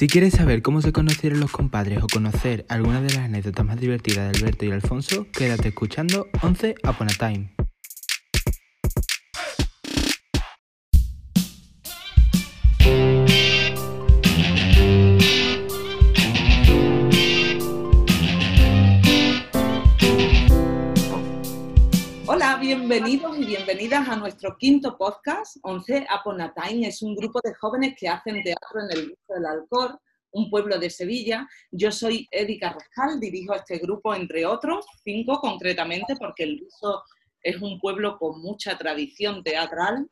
Si quieres saber cómo se conocieron los compadres o conocer algunas de las anécdotas más divertidas de Alberto y Alfonso, quédate escuchando 11 Upon a Time. Bienvenidas a nuestro quinto podcast, 11 Upon a Time. Es un grupo de jóvenes que hacen teatro en el Viso del Alcor, un pueblo de Sevilla. Yo soy Edi Carrascal, dirijo este grupo, entre otros, cinco concretamente, porque el Viso es un pueblo con mucha tradición teatral.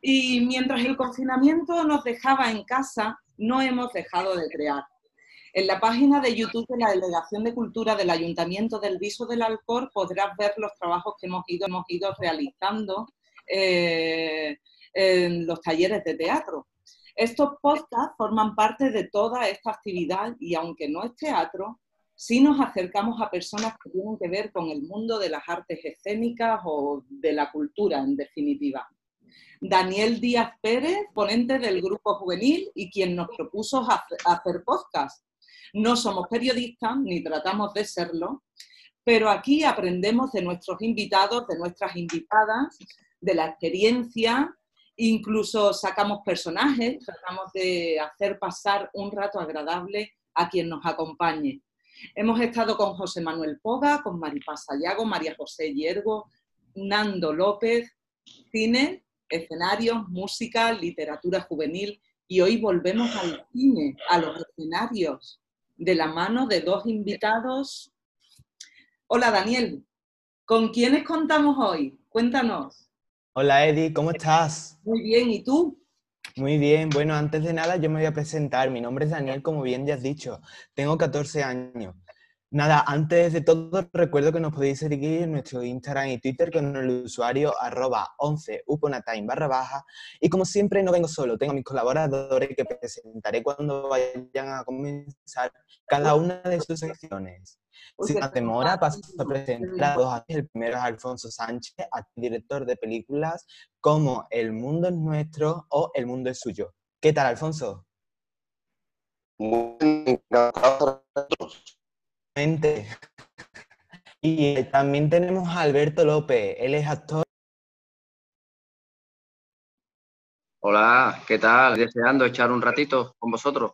Y mientras el confinamiento nos dejaba en casa, no hemos dejado de crear. En la página de YouTube de la Delegación de Cultura del Ayuntamiento del Viso del Alcor podrás ver los trabajos que hemos ido, realizando eh, en los talleres de teatro. Estos podcasts forman parte de toda esta actividad y aunque no es teatro, sí nos acercamos a personas que tienen que ver con el mundo de las artes escénicas o de la cultura, en definitiva. Daniel Díaz Pérez, ponente del grupo juvenil y quien nos propuso hacer podcast. No somos periodistas ni tratamos de serlo, pero aquí aprendemos de nuestros invitados, de nuestras invitadas, de la experiencia, incluso sacamos personajes, tratamos de hacer pasar un rato agradable a quien nos acompañe. Hemos estado con José Manuel Poga, con Maripaz Sayago, María José Hiergo, Nando López, cine, escenarios, música, literatura juvenil y hoy volvemos al cine, a los escenarios de la mano de dos invitados. Hola Daniel, ¿con quiénes contamos hoy? Cuéntanos. Hola Eddie, ¿cómo estás? Muy bien, ¿y tú? Muy bien, bueno, antes de nada yo me voy a presentar. Mi nombre es Daniel, como bien ya has dicho. Tengo 14 años. Nada, antes de todo recuerdo que nos podéis seguir en nuestro Instagram y Twitter con el usuario arroba 11 uponatime barra baja. Y como siempre no vengo solo, tengo a mis colaboradores que presentaré cuando vayan a comenzar cada una de sus secciones. Sin más demora, paso a presentar a dos. El primero es Alfonso Sánchez, director de películas como El mundo es nuestro o El mundo es suyo. ¿Qué tal, Alfonso? Muy encantado. Y también tenemos a Alberto López, él es actor. Hola, ¿qué tal? Deseando echar un ratito con vosotros.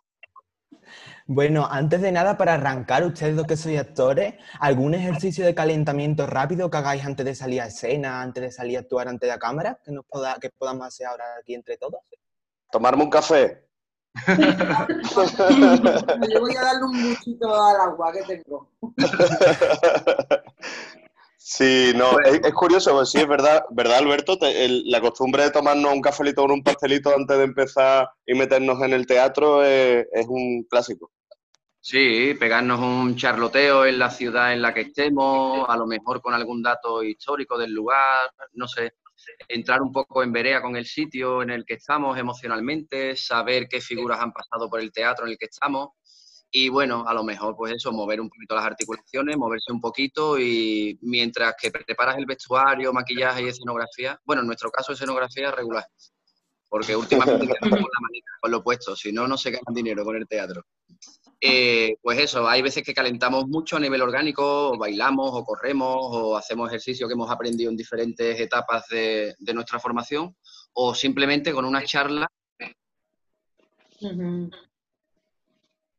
Bueno, antes de nada, para arrancar, ustedes dos que sois actores, ¿algún ejercicio de calentamiento rápido que hagáis antes de salir a escena, antes de salir a actuar ante la cámara, que, nos poda, que podamos hacer ahora aquí entre todos? Tomarme un café. Yo voy a darle un muchito al agua que tengo. Sí, no, es, es curioso, pues sí, es verdad, ¿verdad, Alberto? Te- el- la costumbre de tomarnos un cafelito o un pastelito antes de empezar y meternos en el teatro es, es un clásico. Sí, pegarnos un charloteo en la ciudad en la que estemos, a lo mejor con algún dato histórico del lugar, no sé, entrar un poco en verea con el sitio en el que estamos emocionalmente, saber qué figuras han pasado por el teatro en el que estamos y bueno, a lo mejor pues eso, mover un poquito las articulaciones, moverse un poquito y mientras que preparas el vestuario, maquillaje y escenografía, bueno, en nuestro caso escenografía regular, porque últimamente con la manita, con lo puesto, si no, no se ganan dinero con el teatro. Eh, pues eso, hay veces que calentamos mucho a nivel orgánico, o bailamos, o corremos, o hacemos ejercicio que hemos aprendido en diferentes etapas de, de nuestra formación, o simplemente con una charla.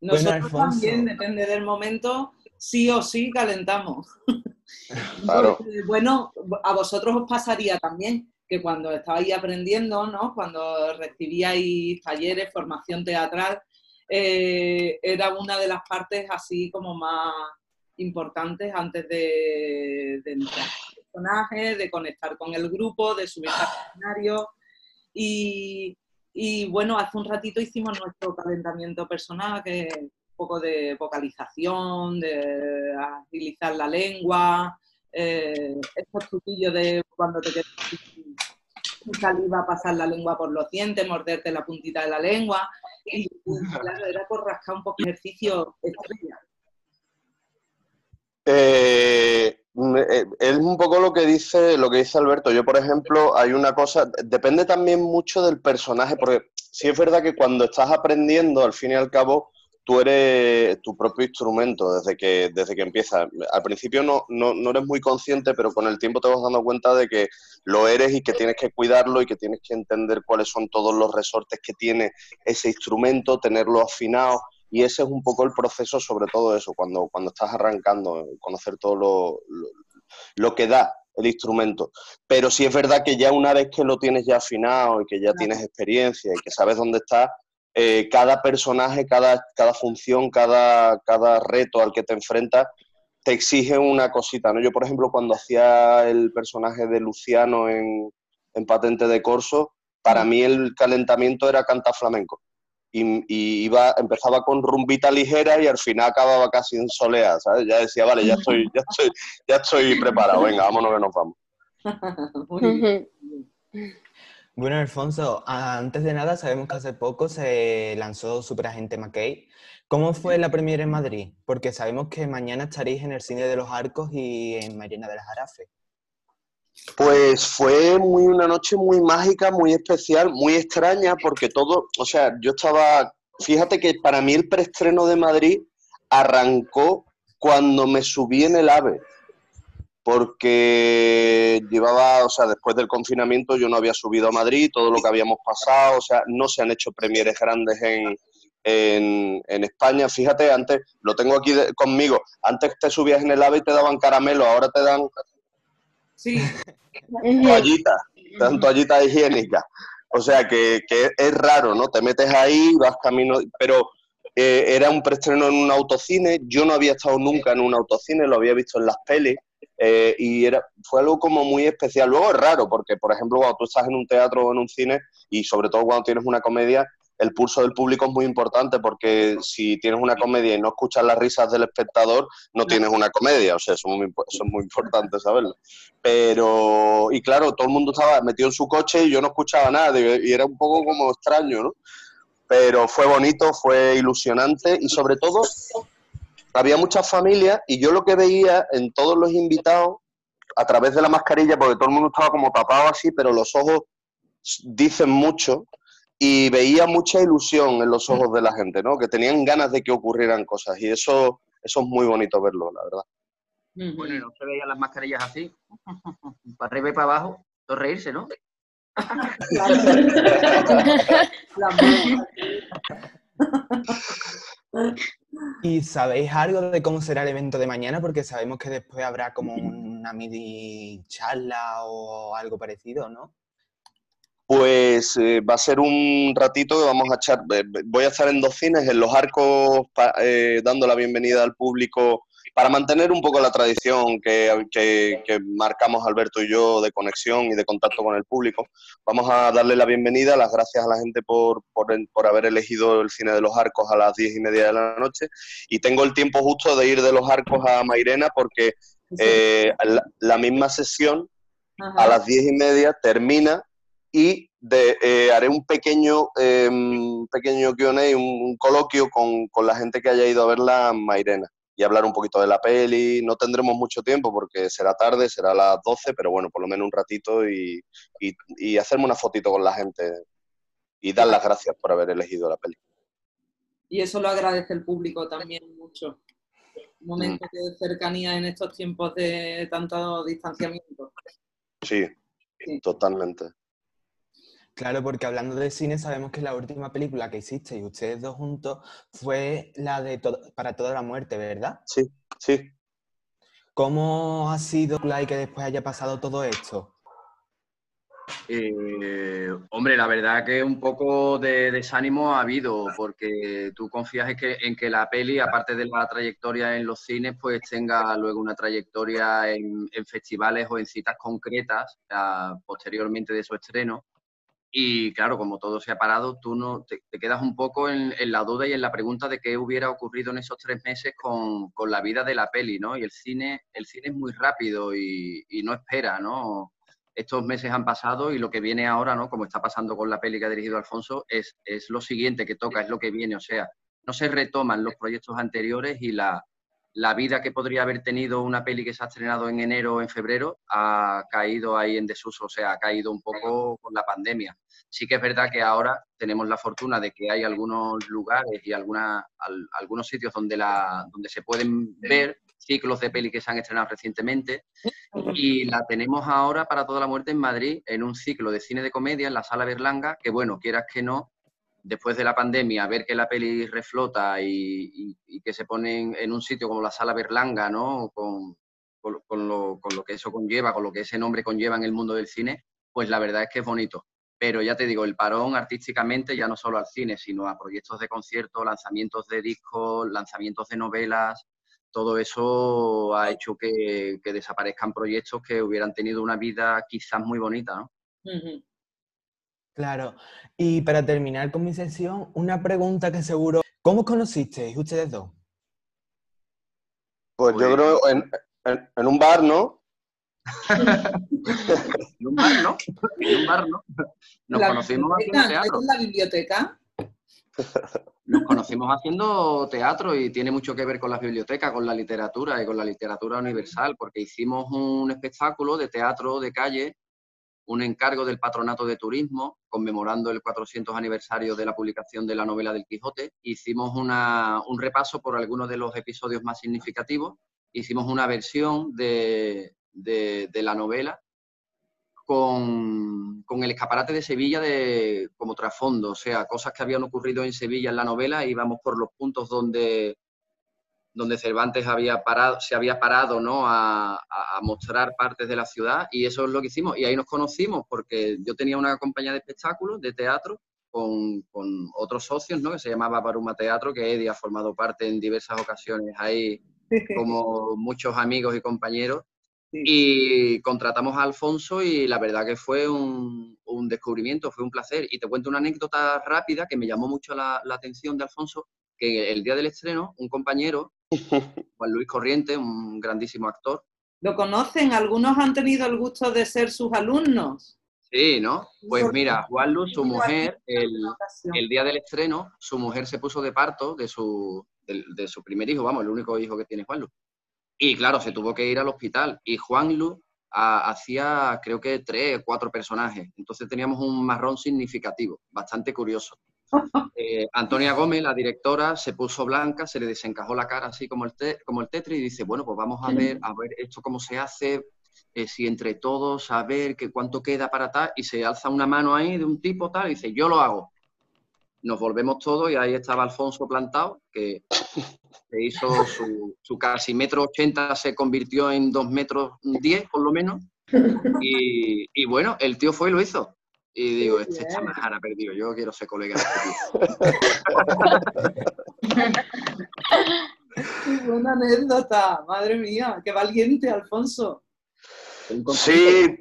Nosotros también, depende del momento, sí o sí calentamos. Claro. Porque, bueno, a vosotros os pasaría también que cuando estabais aprendiendo, ¿no? Cuando recibíais talleres, formación teatral, eh, era una de las partes así como más importantes antes de, entrar en el personaje, de conectar con el grupo, de subir al escenario. Y, bueno, hace un ratito hicimos nuestro calentamiento personal, que es un poco de vocalización, de agilizar la lengua, eh, estos truquillos de cuando te quedas saliva, pasar la lengua por los dientes, morderte la puntita de la lengua. Y claro, era por rascar un poco ejercicio. Eh, mm, eh, es un poco lo que dice lo que dice Alberto. Yo, por ejemplo, hay una cosa, depende también mucho del personaje, porque sí es verdad que cuando estás aprendiendo, al fin y al cabo, tú eres tu propio instrumento desde que, desde que empiezas. Al principio no, no, no, eres muy consciente, pero con el tiempo te vas dando cuenta de que lo eres y que tienes que cuidarlo y que tienes que entender cuáles son todos los resortes que tiene ese instrumento, tenerlo afinado. Y ese es un poco el proceso sobre todo eso, cuando, cuando estás arrancando, conocer todo lo, lo, que da el instrumento. Pero sí es verdad que ya una vez que lo tienes ya afinado y que ya tienes experiencia y que sabes dónde está, eh, cada personaje, cada, cada función, cada, cada reto al que te enfrentas, te exige una cosita. ¿no? Yo, por ejemplo, cuando hacía el personaje de Luciano en, en Patente de Corso, para mí el calentamiento era cantar flamenco. Y, iba, empezaba con rumbita ligera y al final acababa casi en solea, ¿sabes? Ya decía, vale, ya estoy, ya estoy, ya estoy preparado, venga, vámonos que nos vamos. Bueno, Alfonso, antes de nada, sabemos que hace poco se lanzó Superagente McKay. ¿Cómo fue la premiere en Madrid? Porque sabemos que mañana estaréis en el Cine de los Arcos y en Marina de las Jarafe. Pues fue muy una noche muy mágica, muy especial, muy extraña, porque todo, o sea, yo estaba, fíjate que para mí el preestreno de Madrid arrancó cuando me subí en el AVE porque llevaba, o sea, después del confinamiento yo no había subido a Madrid, todo lo que habíamos pasado, o sea, no se han hecho premieres grandes en, en, España. Fíjate, antes, lo tengo aquí conmigo, antes te subías en el AVE y te daban caramelo, ahora te dan sí. toallitas, te dan toallitas higiénicas. O sea, que, que, es raro, ¿no? Te metes ahí, vas camino, pero eh, era un preestreno en un autocine, yo no había estado nunca en un autocine, lo había visto en las pelis, eh, y era, fue algo como muy especial. Luego es raro, porque por ejemplo cuando tú estás en un teatro o en un cine, y sobre todo cuando tienes una comedia, el pulso del público es muy importante porque si tienes una comedia y no escuchas las risas del espectador, no tienes una comedia. O sea, eso es muy, eso es muy importante saberlo. Pero, y claro, todo el mundo estaba metido en su coche y yo no escuchaba nada y era un poco como extraño, ¿no? Pero fue bonito, fue ilusionante y sobre todo había muchas familias y yo lo que veía en todos los invitados, a través de la mascarilla, porque todo el mundo estaba como tapado así, pero los ojos dicen mucho, y veía mucha ilusión en los ojos de la gente, ¿no? Que tenían ganas de que ocurrieran cosas, y eso, eso es muy bonito verlo, la verdad. Bueno, y no se veían las mascarillas así, para arriba y para abajo, todo reírse, ¿no? ¿Y sabéis algo de cómo será el evento de mañana? Porque sabemos que después habrá como una mini charla o algo parecido, ¿no? Pues eh, va a ser un ratito que vamos a echar. Eh, voy a estar en dos cines, en Los Arcos, eh, dando la bienvenida al público para mantener un poco la tradición que, que, marcamos Alberto y yo de conexión y de contacto con el público, vamos a darle la bienvenida, las gracias a la gente por, por, por haber elegido el cine de los arcos a las diez y media de la noche. Y tengo el tiempo justo de ir de los arcos a Mairena porque eh, la, misma sesión a las diez y media termina y de, eh, haré un pequeño, eh, pequeño Q&A, un, un, coloquio con, con la gente que haya ido a ver la Mairena y hablar un poquito de la peli. No tendremos mucho tiempo porque será tarde, será a las 12, pero bueno, por lo menos un ratito y, y, hacerme una fotito con la gente y dar las gracias por haber elegido la peli. Y eso lo agradece el público también mucho. Un momento mm. de cercanía en estos tiempos de tanto distanciamiento. sí. totalmente. Claro, porque hablando de cine, sabemos que la última película que hiciste y ustedes dos juntos fue la de Para toda la muerte, ¿verdad? Sí, sí. ¿Cómo ha sido y que después haya pasado todo esto? Eh, hombre, la verdad que un poco de desánimo ha habido, porque tú confías en que, en que, la peli, aparte de la trayectoria en los cines, pues tenga luego una trayectoria en, festivales o en citas concretas posteriormente de su estreno. Y claro, como todo se ha parado, tú no te, quedas un poco en, la duda y en la pregunta de qué hubiera ocurrido en esos tres meses con, con la vida de la peli, ¿no? Y el cine, el cine es muy rápido y, y, no espera, ¿no? Estos meses han pasado y lo que viene ahora, ¿no? Como está pasando con la peli que ha dirigido Alfonso, es, es lo siguiente que toca, es lo que viene. O sea, no se retoman los proyectos anteriores y la, la vida que podría haber tenido una peli que se ha estrenado en enero o en febrero ha caído ahí en desuso, o sea, ha caído un poco con la pandemia. Sí que es verdad que ahora tenemos la fortuna de que hay algunos lugares y alguna, algunos sitios donde, la, donde se pueden ver ciclos de peli que se han estrenado recientemente y la tenemos ahora para toda la muerte en Madrid en un ciclo de cine de comedia en la Sala Berlanga, que bueno, quieras que no, después de la pandemia, ver que la peli reflota y, que se ponen en un sitio como la Sala Berlanga, ¿no? Con, con, lo, con, lo, que eso conlleva, con lo que ese nombre conlleva en el mundo del cine, pues la verdad es que es bonito. Pero ya te digo, el parón artísticamente, ya no solo al cine, sino a proyectos de conciertos, lanzamientos de discos, lanzamientos de novelas, todo eso ha hecho que, desaparezcan proyectos que hubieran tenido una vida quizás muy bonita, ¿no? Claro. Y para terminar con mi sesión, una pregunta que seguro... ¿Cómo conocisteis ustedes dos? Pues, yo creo en, en, un bar, ¿no? en un bar, ¿no? En un bar, ¿no? Nos conocimos haciendo teatro. ¿En la biblioteca? Nos conocimos haciendo teatro y tiene mucho que ver con las bibliotecas, con la literatura y con la literatura universal, porque hicimos un espectáculo de teatro de calle un encargo del Patronato de Turismo, conmemorando el 400 aniversario de la publicación de la novela del Quijote. Hicimos un repaso por algunos de los episodios más significativos. Hicimos una versión de, la novela con, con, el escaparate de Sevilla de, como trasfondo, o sea, cosas que habían ocurrido en Sevilla en la novela, íbamos por los puntos donde donde Cervantes había parado, se había parado ¿no? a, mostrar partes de la ciudad y eso es lo que hicimos. Y ahí nos conocimos porque yo tenía una compañía de espectáculos, de teatro, con, otros socios, ¿no? que se llamaba Baruma Teatro, que Eddie ha formado parte en diversas ocasiones ahí, como muchos amigos y compañeros. Y contratamos a Alfonso y la verdad que fue un, descubrimiento, fue un placer. Y te cuento una anécdota rápida que me llamó mucho la, la atención de Alfonso, que el día del estreno, un compañero Juan Luis Corriente, un grandísimo actor. ¿Lo conocen? ¿Algunos han tenido el gusto de ser sus alumnos? Sí, ¿no? Pues mira, Juan Luis, su mujer, el, día del estreno, su mujer se puso de parto de su, de, su primer hijo, vamos, el único hijo que tiene Juan Luis. Y claro, se tuvo que ir al hospital. Y Juan Luis hacía, creo que tres, cuatro personajes. Entonces teníamos un marrón significativo, bastante curioso. Eh, Antonia Gómez, la directora, se puso blanca, se le desencajó la cara así como el, como el tetri y dice, bueno, pues vamos a ver, a ver esto cómo se hace, eh, si entre todos, a ver qué cuánto queda para tal, y se alza una mano ahí de un tipo tal, y dice, yo lo hago. Nos volvemos todos y ahí estaba Alfonso plantado, que se hizo su, su casi metro ochenta, se convirtió en dos metros diez, por lo menos. Y, y bueno, el tío fue y lo hizo. Y digo, este chamajara perdido, yo quiero ser colega de este buena anécdota, madre mía, qué valiente, Alfonso. Sí,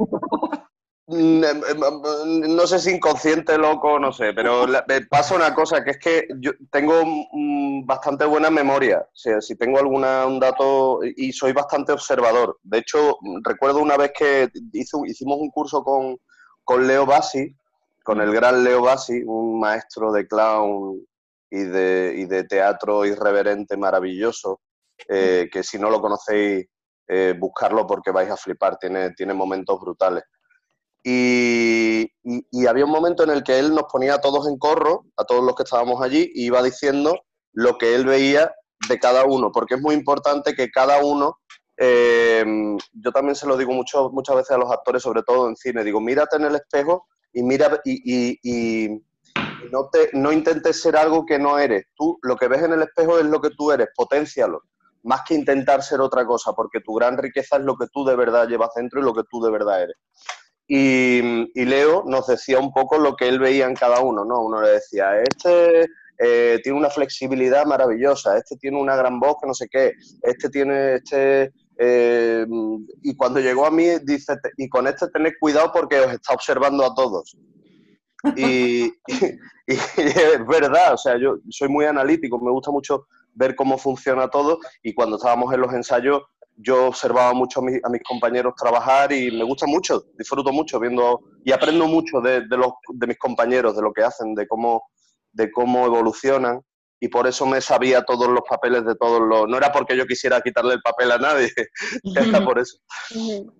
no sé si inconsciente, loco, no sé, pero me pasa una cosa, que es que yo tengo mm, bastante buena memoria, o sea, si tengo alguna, un dato, y soy bastante observador. De hecho, recuerdo una vez que hicimos un curso con, con Leo Bassi, con el gran Leo Bassi, un maestro de clown y de, de teatro irreverente maravilloso, eh, que si no lo conocéis, eh, buscarlo porque vais a flipar, tiene, tiene momentos brutales. Y, había un momento en el que él nos ponía a todos en corro, a todos los que estábamos allí, y iba diciendo lo que él veía de cada uno, porque es muy importante que cada uno eh, yo también se lo digo mucho, muchas veces a los actores, sobre todo en cine, digo, mírate en el espejo y mira y, no, te, no intentes ser algo que no eres. Tú lo que ves en el espejo es lo que tú eres, potencialo, más que intentar ser otra cosa, porque tu gran riqueza es lo que tú de verdad llevas dentro y lo que tú de verdad eres. Y, Leo nos decía un poco lo que él veía en cada uno, ¿no? Uno le decía, este eh, tiene una flexibilidad maravillosa, este tiene una gran voz que no sé qué, este tiene, este eh, y cuando llegó a mí, dice, y con este tened cuidado porque os está observando a todos. Y, es verdad, o sea, yo soy muy analítico, me gusta mucho ver cómo funciona todo y cuando estábamos en los ensayos yo observaba mucho a, a mis compañeros trabajar y me gusta mucho, disfruto mucho viendo y aprendo mucho de, los, de mis compañeros, de lo que hacen, de cómo, de cómo evolucionan y por eso me sabía todos los papeles de todos los... No era porque yo quisiera quitarle el papel a nadie, era por eso.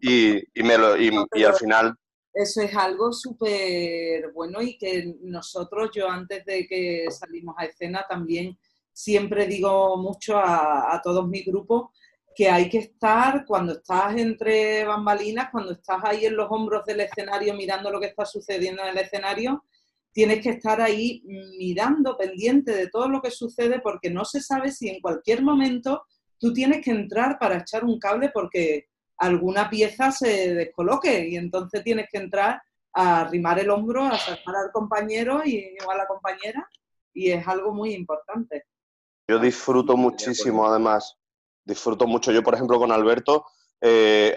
Y, me lo, y, al final... Eso es algo súper bueno y que nosotros, yo antes de que salimos a escena, también siempre digo mucho a, a todos mis grupos que hay que estar cuando estás entre bambalinas, cuando estás ahí en los hombros del escenario mirando lo que está sucediendo en el escenario, tienes que estar ahí mirando, pendiente de todo lo que sucede, porque no se sabe si en cualquier momento tú tienes que entrar para echar un cable porque alguna pieza se descoloque y entonces tienes que entrar a arrimar el hombro, a sacar al compañero y, o a la compañera y es algo muy importante. Yo disfruto muchísimo, además, disfruto mucho. Yo, por ejemplo, con Alberto, eh,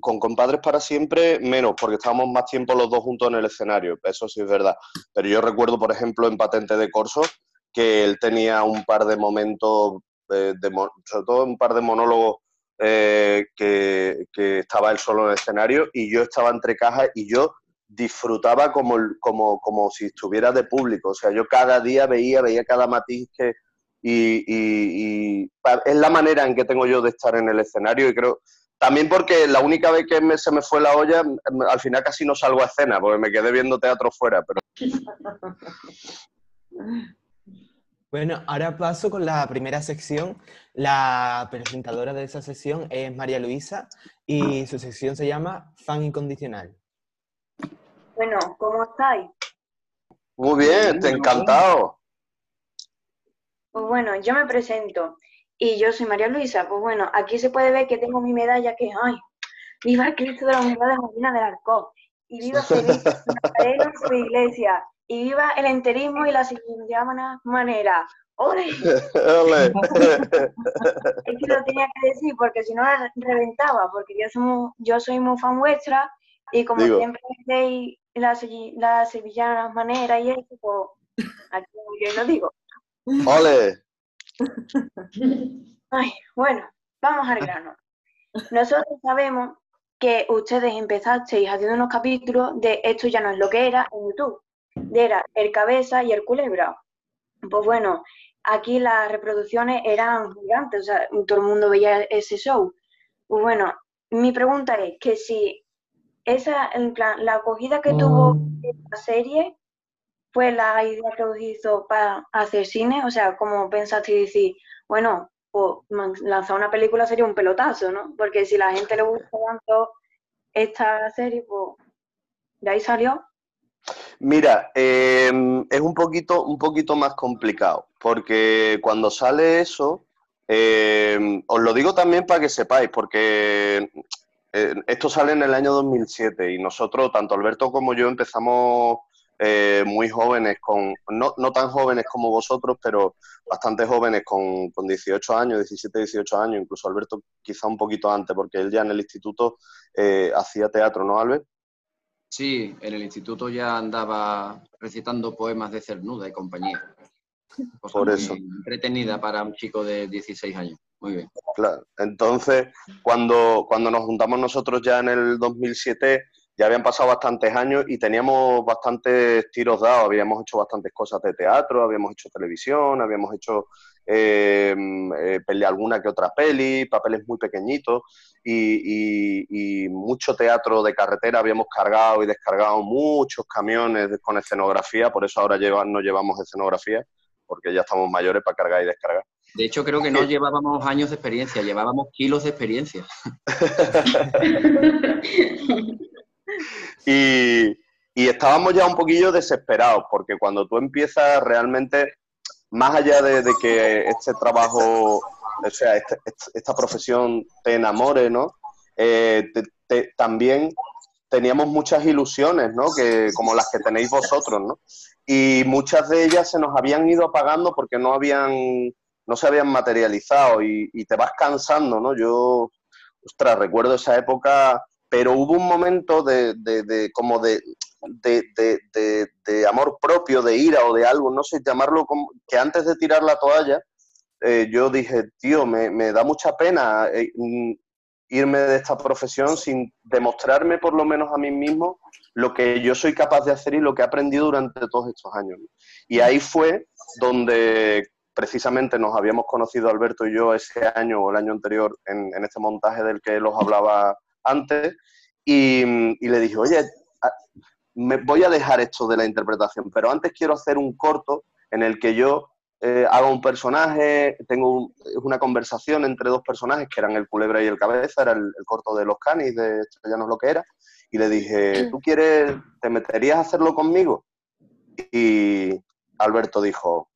con Compadres para siempre, menos, porque estábamos más tiempo los dos juntos en el escenario, eso sí es verdad. Pero yo recuerdo, por ejemplo, en Patente de Corso, que él tenía un par de momentos, eh, sobre todo un par de monólogos eh, que, estaba él solo en el escenario y yo estaba entre cajas y yo disfrutaba como, como, como si estuviera de público. O sea, yo cada día veía, veía cada matiz que, y, es la manera en que tengo yo de estar en el escenario y creo también porque la única vez que se me fue la olla, al final casi no salgo a escena, porque me quedé viendo teatro fuera. Pero... Bueno, ahora paso con la primera sección. La presentadora de esa sección es María Luisa y su sección se llama Fan Incondicional. Bueno, ¿cómo estáis? Muy bien, te encantado. Pues bueno, yo me presento y yo soy María Luisa. Pues bueno, aquí se puede ver que tengo mi medalla que, ay, viva el Cristo de la Unidad de Marina del Arco y viva Feliz en su iglesia, y viva el enterismo y la siguiente manera. ¡Ole! ¡Ole! es que lo tenía que decir porque si no reventaba, porque yo soy, yo soy muy fan vuestra y como siempre decís la, la sevillana manera y eso, pues aquí yo lo digo. ¡Ole! Ay, bueno, vamos al grano. Nosotros sabemos que ustedes empezasteis haciendo unos capítulos de Esto ya no es lo que era en YouTube. De era el cabeza y el culebra. Pues bueno, aquí las reproducciones eran gigantes, o sea, todo el mundo veía ese show. Pues bueno, mi pregunta es que si esa, en plan, la acogida que tuvo mm. esta serie fue la idea que os hizo para hacer cine? O sea, ¿cómo pensaste decir, bueno, pues lanzar una película sería un pelotazo, ¿no? Porque si la gente le gusta tanto esta serie, pues de ahí salió. Mira, em, es un poquito, un poquito más complicado, porque cuando sale eso, em, os lo digo también para que sepáis, porque eh, esto sale en el año 2007 y nosotros, tanto Alberto como yo, empezamos eh, muy jóvenes, con no, no, tan jóvenes como vosotros, pero bastante jóvenes, con, con, 18 años, 17, 18 años, incluso Alberto quizá un poquito antes, porque él ya en el instituto eh, hacía teatro, ¿no, Albert? Sí, en el instituto ya andaba recitando poemas de Cernuda y compañía. Por eso. Entretenida para un chico de 16 años. Muy bien. Claro. Entonces, cuando, cuando nos juntamos nosotros ya en el 2007, ya habían pasado bastantes años y teníamos bastantes tiros dados, habíamos hecho bastantes cosas de teatro, habíamos hecho televisión, habíamos hecho eh, eh alguna que otra peli, papeles muy pequeñitos y, mucho teatro de carretera, habíamos cargado y descargado muchos camiones con escenografía, por eso ahora no llevamos escenografía, porque ya estamos mayores para cargar y descargar. De hecho, creo que no llevábamos años de experiencia, llevábamos kilos de experiencia. y, estábamos ya un poquillo desesperados, porque cuando tú empiezas realmente, más allá de, que este trabajo, o sea, este, esta profesión te enamore, ¿no? Eh, también teníamos muchas ilusiones, ¿no? Que, como las que tenéis vosotros, ¿no? Y muchas de ellas se nos habían ido apagando porque no habían, no se habían materializado y, y te vas cansando, ¿no? Yo, ostras, recuerdo esa época pero hubo un momento de, de, como de, de, amor propio, de ira o de algo, no sé, llamarlo como, que antes de tirar la toalla, eh, yo dije, tío, me, me da mucha pena eh, mm, irme de esta profesión sin demostrarme por lo menos a mí mismo lo que yo soy capaz de hacer y lo que he aprendido durante todos estos años. Y ahí fue donde precisamente nos habíamos conocido Alberto y yo ese año o el año anterior en, este montaje del que los hablaba antes, y, le dije, oye, me voy a dejar esto de la interpretación, pero antes quiero hacer un corto en el que yo eh, hago un personaje, tengo una conversación entre dos personajes que eran el culebra y el cabeza, era el, corto de los canis, de ya no es lo que era, y le dije, ¿tú quieres, te meterías a hacerlo conmigo? Y Alberto dijo,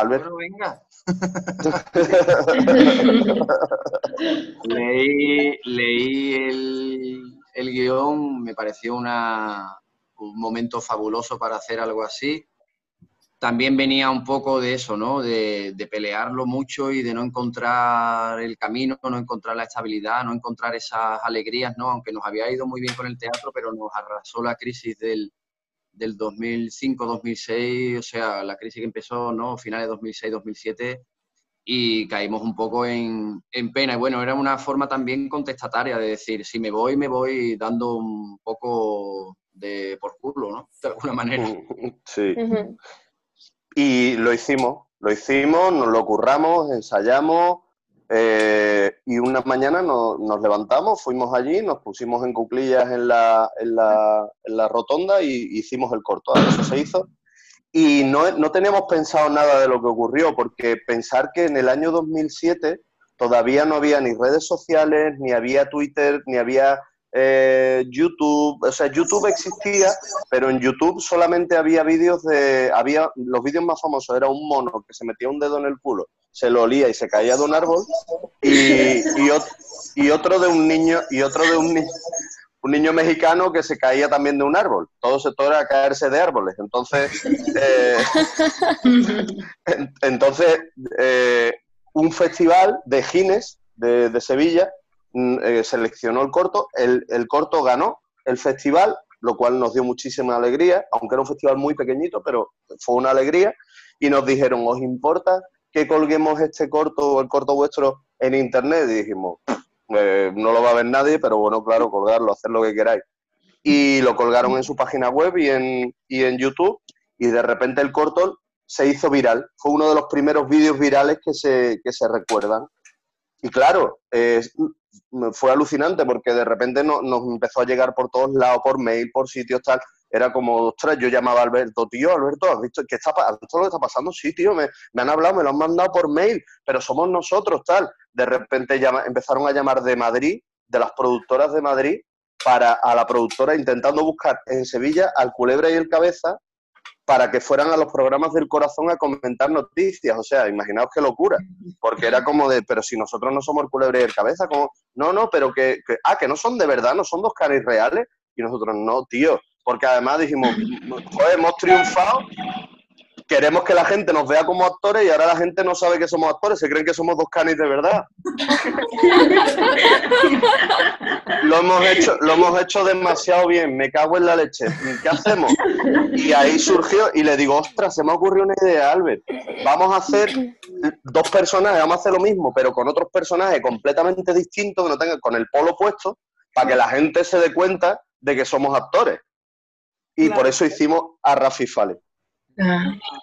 Alberto. venga. leí, leí el, el, guion, me pareció una, un momento fabuloso para hacer algo así también venía un poco de eso, ¿no? De, pelearlo mucho y de no encontrar el camino, no encontrar la estabilidad, no encontrar esas alegrías, ¿no? Aunque nos había ido muy bien con el teatro, pero nos arrasó la crisis del, del 2005-2006, o sea, la crisis que empezó, ¿no? Finales 2006-2007 y caímos un poco en, en, pena. Y bueno, era una forma también contestataria de decir, si me voy, me voy dando un poco de por culo, ¿no? De alguna manera. Sí. Y lo hicimos, lo hicimos, nos lo curramos, ensayamos eh, y una mañana nos, levantamos, fuimos allí, nos pusimos en cuclillas en la, en la, en la rotonda y hicimos el corto. Eso se hizo. Y no, no teníamos pensado nada de lo que ocurrió, porque pensar que en el año 2007 todavía no había ni redes sociales, ni había Twitter, ni había eh, YouTube, o sea, YouTube existía, pero en YouTube solamente había vídeos de, había, los vídeos más famosos era un mono que se metía un dedo en el culo, se lo olía y se caía de un árbol, y, y, otro de un niño, y otro de un, un niño mexicano que se caía también de un árbol, todo se todo era caerse de árboles, entonces, eh, entonces, eh, un festival de Gines de, de Sevilla Mm, eh, seleccionó el corto, el, corto ganó el festival, lo cual nos dio muchísima alegría, aunque era un festival muy pequeñito, pero fue una alegría, y nos dijeron, ¿os importa que colguemos este corto o el corto vuestro en internet? Y dijimos, eh, no lo va a ver nadie, pero bueno, claro, colgarlo, hacer lo que queráis. Y lo colgaron en su página web y en, y en YouTube, y de repente el corto se hizo viral. Fue uno de los primeros vídeos virales que se, que se recuerdan. Y claro, fue alucinante porque de repente nos empezó a llegar por todos lados, por mail, por sitios, tal. Era como, ostras, yo llamaba a Alberto, tío, Alberto, ¿has visto, qué está, lo que está pasando? Sí, tío, me, han hablado, me lo han mandado por mail, pero somos nosotros, tal. De repente empezaron a llamar de Madrid, de las productoras de Madrid, para a la productora intentando buscar en Sevilla al Culebra y el Cabeza para que fueran a los programas del corazón a comentar noticias. O sea, imaginaos qué locura. Porque era como de, pero si nosotros no somos el culebre y el cabeza, como, no, no, pero que, ah, que no son de verdad, no son dos caras reales. Y nosotros, no, tío. Porque además dijimos, joder, hemos triunfado queremos que la gente nos vea como actores y ahora la gente no sabe que somos actores, se creen que somos dos canis de verdad. lo hemos hecho, lo hemos hecho demasiado bien, me cago en la leche. ¿Qué hacemos? Y ahí surgió y le digo, ostras, se me ha ocurrido una idea, Albert. Vamos a hacer dos personajes, vamos a hacer lo mismo, pero con otros personajes completamente distintos que no tengan con el polo puesto, para que la gente se dé cuenta de que somos actores. Y por eso hicimos a Rafi Fale.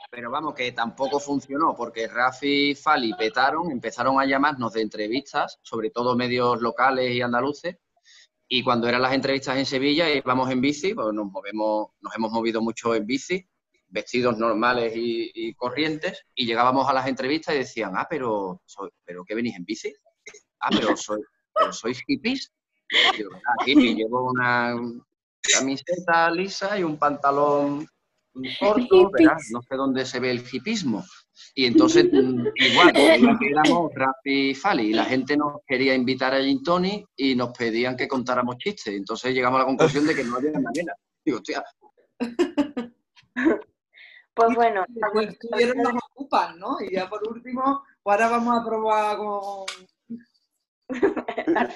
Pero vamos, que tampoco funcionó, porque Rafi y Fali petaron, empezaron a llamarnos de entrevistas, sobre todo medios locales y andaluces, y cuando eran las entrevistas en Sevilla íbamos en bici, pues nos movemos, nos hemos movido mucho en bici, vestidos normales y, corrientes, y llegábamos a las entrevistas y decían, ah, pero, soy, ¿pero qué venís en bici? Ah, pero, soy, ¿sois hippies? Yo, ah, hippie, llevo una camiseta lisa y un pantalón corto, no sé dónde se ve el hipismo. Y entonces, mm, igual, éramos Rafi y Fali, y la gente nos quería invitar a Gin Tony y nos pedían que contáramos chistes. Entonces llegamos a la conclusión de que no había manera. Digo, hostia. Pues bueno. Pues estuvieron nos ocupan, ¿no? Y ya por último, pues ahora vamos a probar con.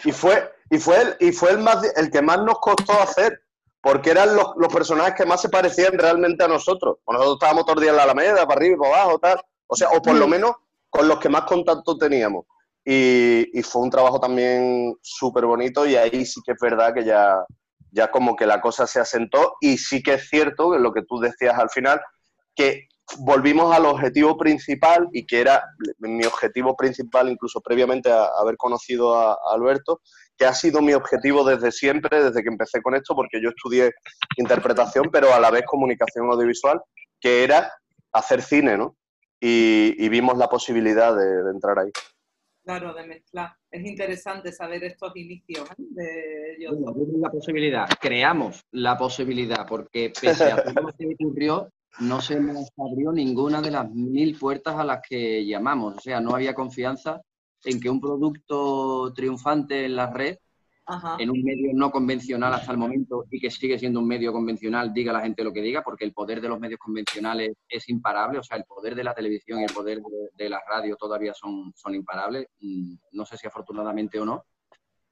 y fue, y fue, el, y fue el, más, el que más nos costó hacer, porque eran los, personajes que más se parecían realmente a nosotros. nosotros estábamos todos los días en la Alameda, para arriba y para abajo, tal. O sea, o por lo mm. menos con los que más contacto teníamos. Y, fue un trabajo también súper bonito y ahí sí que es verdad que ya, ya como que la cosa se asentó y sí que es cierto, que lo que tú decías al final, que volvimos al objetivo principal y que era mi objetivo principal, incluso previamente a, haber conocido a, Alberto, que ha sido mi objetivo desde siempre, desde que empecé con esto, porque yo estudié interpretación, pero a la vez comunicación audiovisual, que era hacer cine, ¿no? Y, vimos la posibilidad de, entrar ahí. Claro, de mezclar. Es interesante saber estos inicios ¿eh? de la posibilidad, creamos la posibilidad, porque pese a todo lo que ocurrió, no se nos abrió ninguna de las mil puertas a las que llamamos. O sea, no había confianza en que un producto triunfante en la red, en un medio no convencional hasta el momento y que sigue siendo un medio convencional, diga la gente lo que diga, porque el poder de los medios convencionales es imparable. O sea, el poder de la televisión y el poder de, la radio todavía son, son imparables. Mm, no sé si afortunadamente o no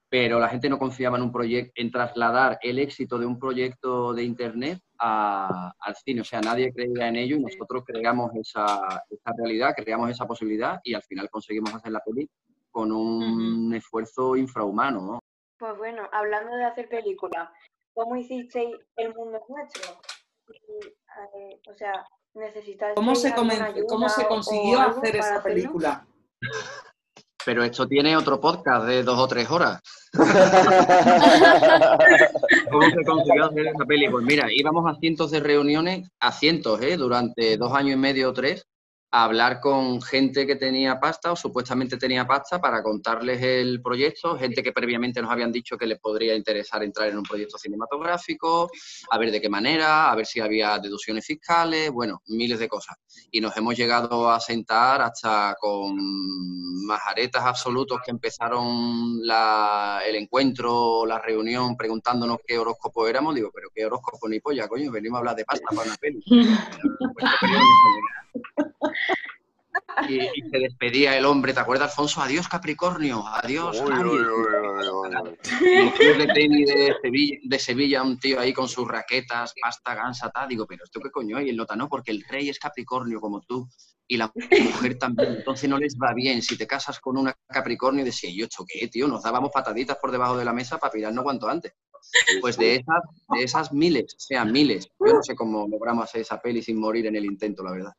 pero la gente no confiaba en un proyecto, en trasladar el éxito de un proyecto de internet al cine. O sea, nadie creía en ello y nosotros creamos esa, realidad, creamos esa posibilidad y al final conseguimos hacer la peli con un esfuerzo infrahumano, ¿no? Pues bueno, hablando de hacer películas, ¿cómo hicisteis El Mundo Nuestro? Eh, o sea, necesitáis... ¿Cómo se, ¿Cómo se consiguió hacer esa película? Pero esto tiene otro podcast de dos o tres horas. ¿Cómo se consiguió hacer esa peli? Pues mira, íbamos a cientos de reuniones, a cientos, ¿eh? durante dos años y medio o tres, a hablar con gente que tenía pasta o supuestamente tenía pasta para contarles el proyecto, gente que previamente nos habían dicho que les podría interesar entrar en un proyecto cinematográfico, a ver de qué manera, a ver si había deducciones fiscales, bueno, miles de cosas. Y nos hemos llegado a sentar hasta con majaretas absolutos que empezaron el encuentro, la reunión, preguntándonos qué horóscopo éramos. Digo, pero qué horóscopo ni polla, coño, venimos a hablar de pasta para una peli. Y, se despedía el hombre, ¿te acuerdas, Alfonso? Adiós, Capricornio, adiós. Uy, de, Sevilla, de Sevilla, un tío ahí con sus raquetas, pasta, gansa, tal. Digo, pero ¿esto qué coño? Y él nota, no, porque el rey es Capricornio como tú y la mujer también. Entonces no les va bien. Si te casas con una Capricornio, decía yo, ¿esto qué, tío? Nos dábamos pataditas por debajo de la mesa para pirarnos cuanto antes. Pues de esas, de esas miles, o sea, miles. Yo no sé cómo logramos hacer esa peli sin morir en el intento, la verdad.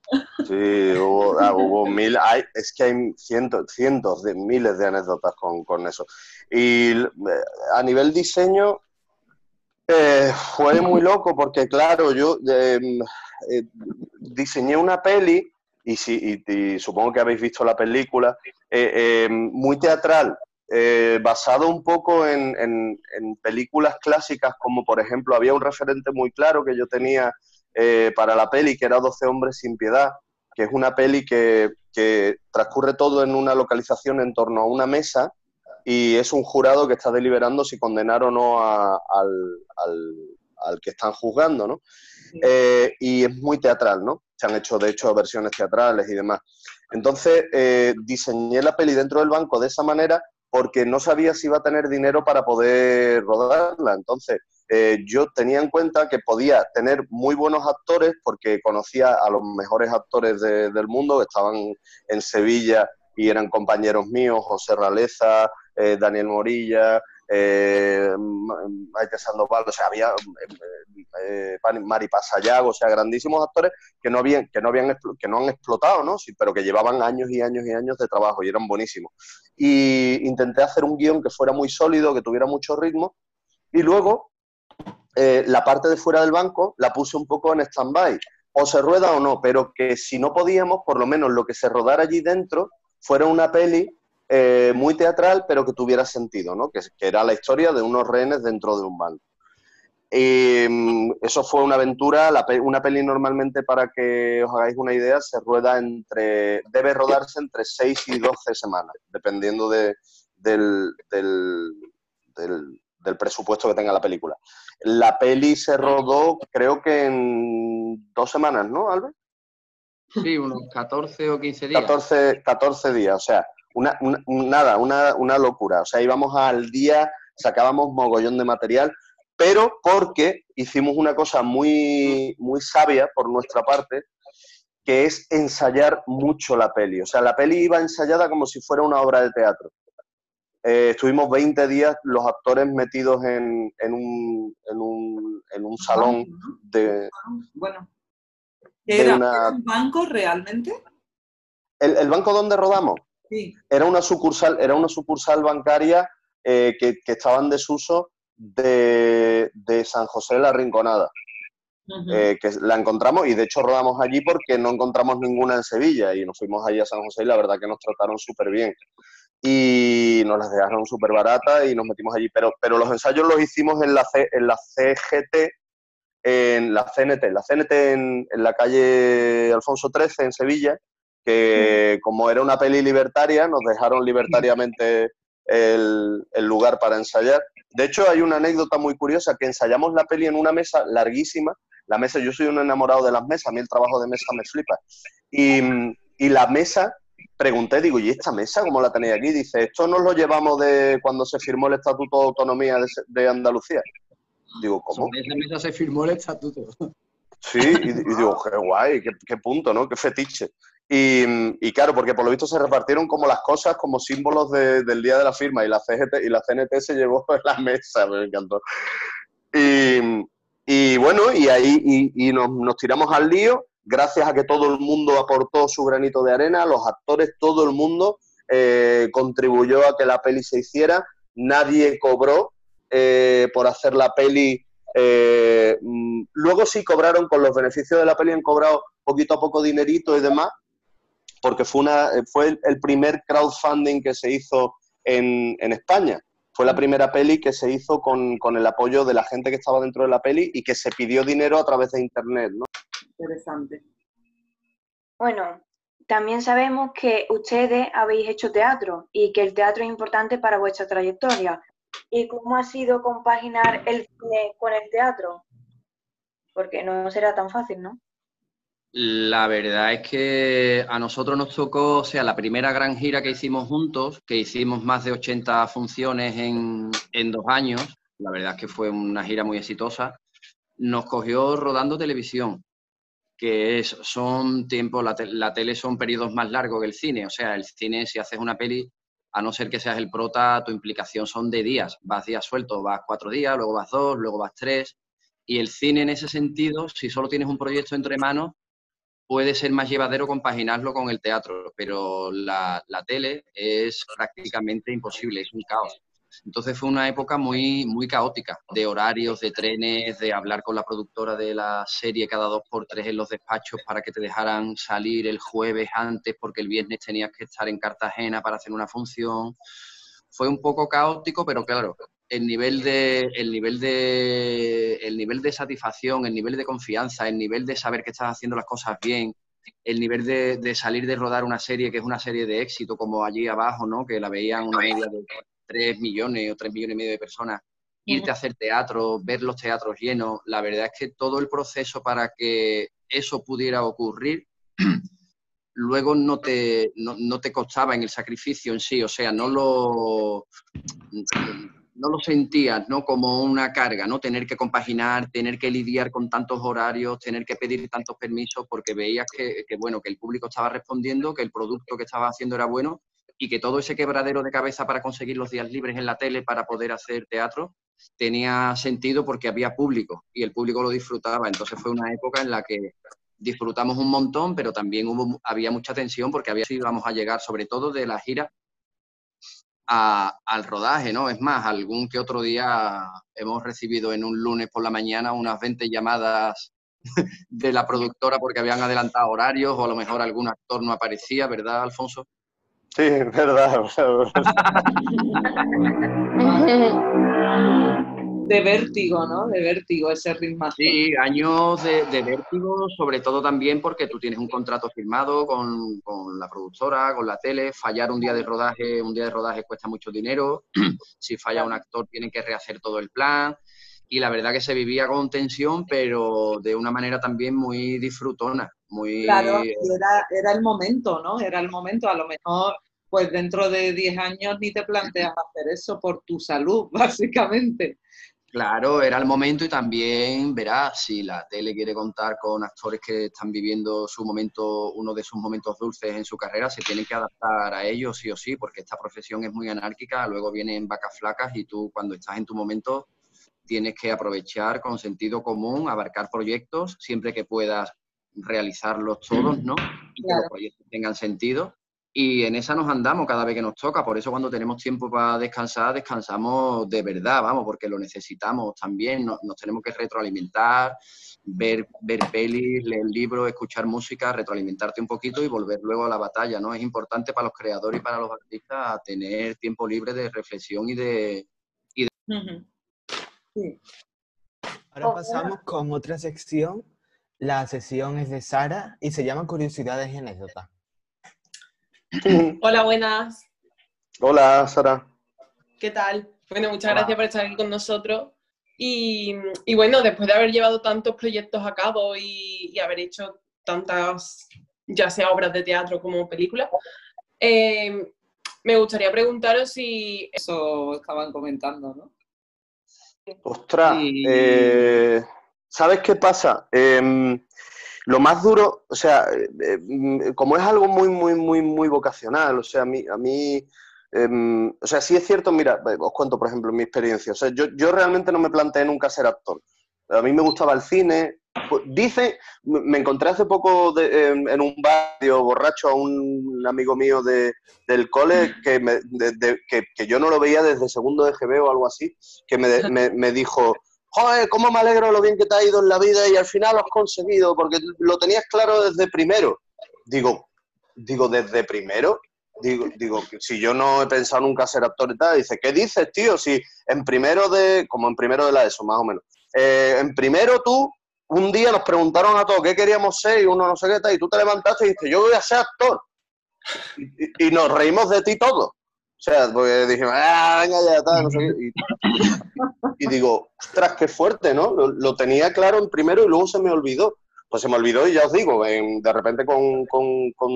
Sí, hubo, ah, hubo mil, hay, es que hay cientos, cientos de miles de anécdotas con, con eso. Y eh, a nivel diseño, eh, fue muy loco porque, claro, yo em, eh, diseñé una peli y, si, y, supongo que habéis visto la película, em, muy teatral, eh, basado un poco en, películas clásicas, como por ejemplo había un referente muy claro que yo tenía eh, para la peli, que era 12 hombres sin piedad, que es una peli que, transcurre todo en una localización en torno a una mesa y es un jurado que está deliberando si condenar o no al, que están juzgando, ¿no? Eh, y es muy teatral, ¿no? Se han hecho, de hecho, versiones teatrales y demás. Entonces, diseñé la peli dentro del banco de esa manera porque no sabía si iba a tener dinero para poder rodarla. Entonces, eh, yo tenía en cuenta que podía tener muy buenos actores porque conocía a los mejores actores del mundo que estaban en Sevilla y eran compañeros míos, José Raleza, eh, Daniel Morilla, eh, Maite Sandoval, o sea, había eh, Mari Pasallago, o sea, grandísimos actores que no habían, que no habían, que no han explotado, ¿no? Sí, pero que llevaban años y años y años de trabajo y eran buenísimos. Y intenté hacer un guion que fuera muy sólido, que tuviera mucho ritmo, y luego eh, la parte de fuera del banco la puse un poco en stand-by, o se rueda o no, pero que si no podíamos, por lo menos lo que se rodara allí dentro fuera una peli eh, muy teatral, pero que tuviera sentido, ¿no? Que, era la historia de unos rehenes dentro de un banco. Y, mm, eso fue una aventura, una peli normalmente, para que os hagáis una idea, se rueda entre, debe rodarse entre 6 y 12 semanas, dependiendo de, del, del, del, presupuesto que tenga la película. La peli se rodó, creo que en dos semanas, ¿no, Albert? Sí, unos 14 o 15 días. 14, 14 días, o sea, una, nada, una, una locura. O sea, íbamos al día, sacábamos mogollón de material, pero porque hicimos una cosa muy, muy sabia por nuestra parte, que es ensayar mucho la peli. O sea, la peli iba ensayada como si fuera una obra de teatro. Eh, estuvimos 20 días los actores metidos en, en, un, en, un, en un salón de... Bueno, ¿Era, de una- era un banco realmente? ¿El, el banco donde rodamos? Sí. Era una sucursal, era una sucursal bancaria eh, que, que estaba en desuso de, de San José de la Rinconada. Eh, que la encontramos y de hecho rodamos allí porque no encontramos ninguna en Sevilla y nos fuimos allí a San José y la verdad que nos trataron súper bien. Y nos las dejaron súper baratas y nos metimos allí. Pero, pero los ensayos los hicimos en la, C- en la CGT, en la CNT, la CNT en, en la calle Alfonso XIII en Sevilla, que como era una peli libertaria, nos dejaron libertariamente el, el lugar para ensayar. De hecho, hay una anécdota muy curiosa, que ensayamos la peli en una mesa larguísima. La mesa, yo soy un enamorado de las mesas, a mí el trabajo de mesa me flipa. Y, y la mesa, pregunté, digo, ¿y esta mesa cómo la tenéis aquí? Dice, esto nos lo llevamos de cuando se firmó el Estatuto de Autonomía de, de Andalucía. Digo, ¿cómo? Sobre esa mesa se firmó el estatuto. Sí, y, y digo, qué guay, qué, qué punto, ¿no? Qué fetiche. Y, claro, porque por lo visto se repartieron como las cosas como símbolos de- del día de la firma y la CGT y la CNT se llevó en la mesa, me encantó. Y, bueno, y ahí y, nos tiramos al lío, gracias a que todo el mundo aportó su granito de arena, los actores, todo el mundo eh, contribuyó a que la peli se hiciera, nadie cobró eh, por hacer la peli. eh, mm, luego sí cobraron, con los beneficios de la peli han cobrado poquito a poco dinerito y demás, porque fue, una, eh, fue el, primer crowdfunding que se hizo en, en España. Fue la primera peli que se hizo con, con el apoyo de la gente que estaba dentro de la peli y que se pidió dinero a través de internet, ¿no? Interesante. Bueno, también sabemos que ustedes habéis hecho teatro y que el teatro es importante para vuestra trayectoria. ¿Y cómo ha sido compaginar el cine con el teatro? Porque no será tan fácil, ¿no? La verdad es que a nosotros nos tocó, o sea, la primera gran gira que hicimos juntos, que hicimos más de 80 funciones en, en dos años, la verdad es que fue una gira muy exitosa, nos cogió rodando televisión, que es, son tiempos, la, te- la tele son periodos más largos que el cine, o sea, el cine si haces una peli, a no ser que seas el prota, tu implicación son de días, vas días sueltos, vas cuatro días, luego vas dos, luego vas tres, y el cine en ese sentido, si solo tienes un proyecto entre manos, puede ser más llevadero compaginarlo con el teatro, pero la, tele es prácticamente imposible, es un caos. Entonces fue una época muy, muy caótica, de horarios, de trenes, de hablar con la productora de la serie cada dos por tres en los despachos para que te dejaran salir el jueves antes porque el viernes tenías que estar en Cartagena para hacer una función. Fue un poco caótico, pero claro, el nivel de, el nivel de, el nivel de satisfacción, el nivel de confianza, el nivel de saber que estás haciendo las cosas bien, el nivel de, de salir de rodar una serie que es una serie de éxito, como allí abajo, ¿no? Que la veían una media de 3 millones o 3 millones y medio de personas, irte a hacer teatro, ver los teatros llenos, la verdad es que todo el proceso para que eso pudiera ocurrir, luego no te, no, no te costaba en el sacrificio en sí, o sea, no lo, no lo sentías ¿no? como una carga, ¿no? Tener que compaginar, tener que lidiar con tantos horarios, tener que pedir tantos permisos, porque veías que, que, bueno, que el público estaba respondiendo, que el producto que estaba haciendo era bueno y que todo ese quebradero de cabeza para conseguir los días libres en la tele para poder hacer teatro tenía sentido porque había público y el público lo disfrutaba. Entonces fue una época en la que disfrutamos un montón, pero también hubo, había mucha tensión porque había, íbamos a llegar, sobre todo de la gira, a, al rodaje, ¿no? Es más, algún que otro día hemos recibido en un lunes por la mañana unas 20 llamadas de la productora porque habían adelantado horarios o a lo mejor algún actor no aparecía, ¿verdad, Alfonso? Sí, es verdad. de vértigo, ¿no? De vértigo ese ritmo. Sí, años de, de, vértigo, sobre todo también porque tú tienes un contrato firmado con, con, la productora, con la tele, fallar un día de rodaje, un día de rodaje cuesta mucho dinero, si falla un actor tienen que rehacer todo el plan y la verdad que se vivía con tensión, pero de una manera también muy disfrutona, muy... Claro, era, era el momento, ¿no? Era el momento, a lo mejor pues dentro de 10 años ni te planteas hacer eso por tu salud, básicamente. Claro, era el momento y también verás si la tele quiere contar con actores que están viviendo su momento, uno de sus momentos dulces en su carrera, se tienen que adaptar a ellos sí o sí, porque esta profesión es muy anárquica, luego vienen vacas flacas y tú cuando estás en tu momento tienes que aprovechar con sentido común, abarcar proyectos siempre que puedas realizarlos todos, ¿no? Y que los proyectos tengan sentido. Y en esa nos andamos cada vez que nos toca. Por eso cuando tenemos tiempo para descansar, descansamos de verdad, vamos, porque lo necesitamos también. Nos, tenemos que retroalimentar, ver, ver pelis, leer libros, escuchar música, retroalimentarte un poquito y volver luego a la batalla, ¿no? Es importante para los creadores y para los artistas tener tiempo libre de reflexión y de... Ahora pasamos con otra sección. La sesión es de Sara y se llama Curiosidades y Anécdotas. Hola, buenas. Hola, Sara. ¿Qué tal? Bueno, muchas gracias por estar aquí con nosotros. Y, bueno, después de haber llevado tantos proyectos a cabo y, haber hecho tantas, ya sea obras de teatro como películas, eh, me gustaría preguntaros si... Eso estaban comentando, ¿no? Ostras, eh, ¿sabes qué pasa? Em, lo más duro, o sea, eh, mm, como es algo muy, muy, muy, muy vocacional, o sea, a mí, a mí em, o sea, sí es cierto, mira, os cuento, por ejemplo, mi experiencia. O sea, yo, yo realmente no me planteé nunca ser actor. A mí me gustaba el cine. Pues, dice, me encontré hace poco en, un barrio borracho a un amigo mío de, del cole que, me, que, yo no lo veía desde segundo de GB o algo así, que me, me, me dijo, joder, cómo me alegro lo bien que te ha ido en la vida y al final lo has conseguido, porque lo tenías claro desde primero. Digo, digo, desde primero. Digo, digo, si yo no he pensado nunca ser actor y tal, dice, ¿qué dices, tío? Si en primero de, como en primero de la ESO, más o menos. Eh, en primero tú, un día nos preguntaron a todos qué queríamos ser y uno no sé qué tal, y tú te levantaste y dijiste, yo voy a ser actor. Y, y nos reímos de ti todos. O sea, porque dije, ah, venga, ya no sé qué. Y, digo, ostras, qué fuerte, ¿no? Lo, tenía claro en primero y luego se me olvidó. Pues se me olvidó y ya os digo, de repente con, con, con,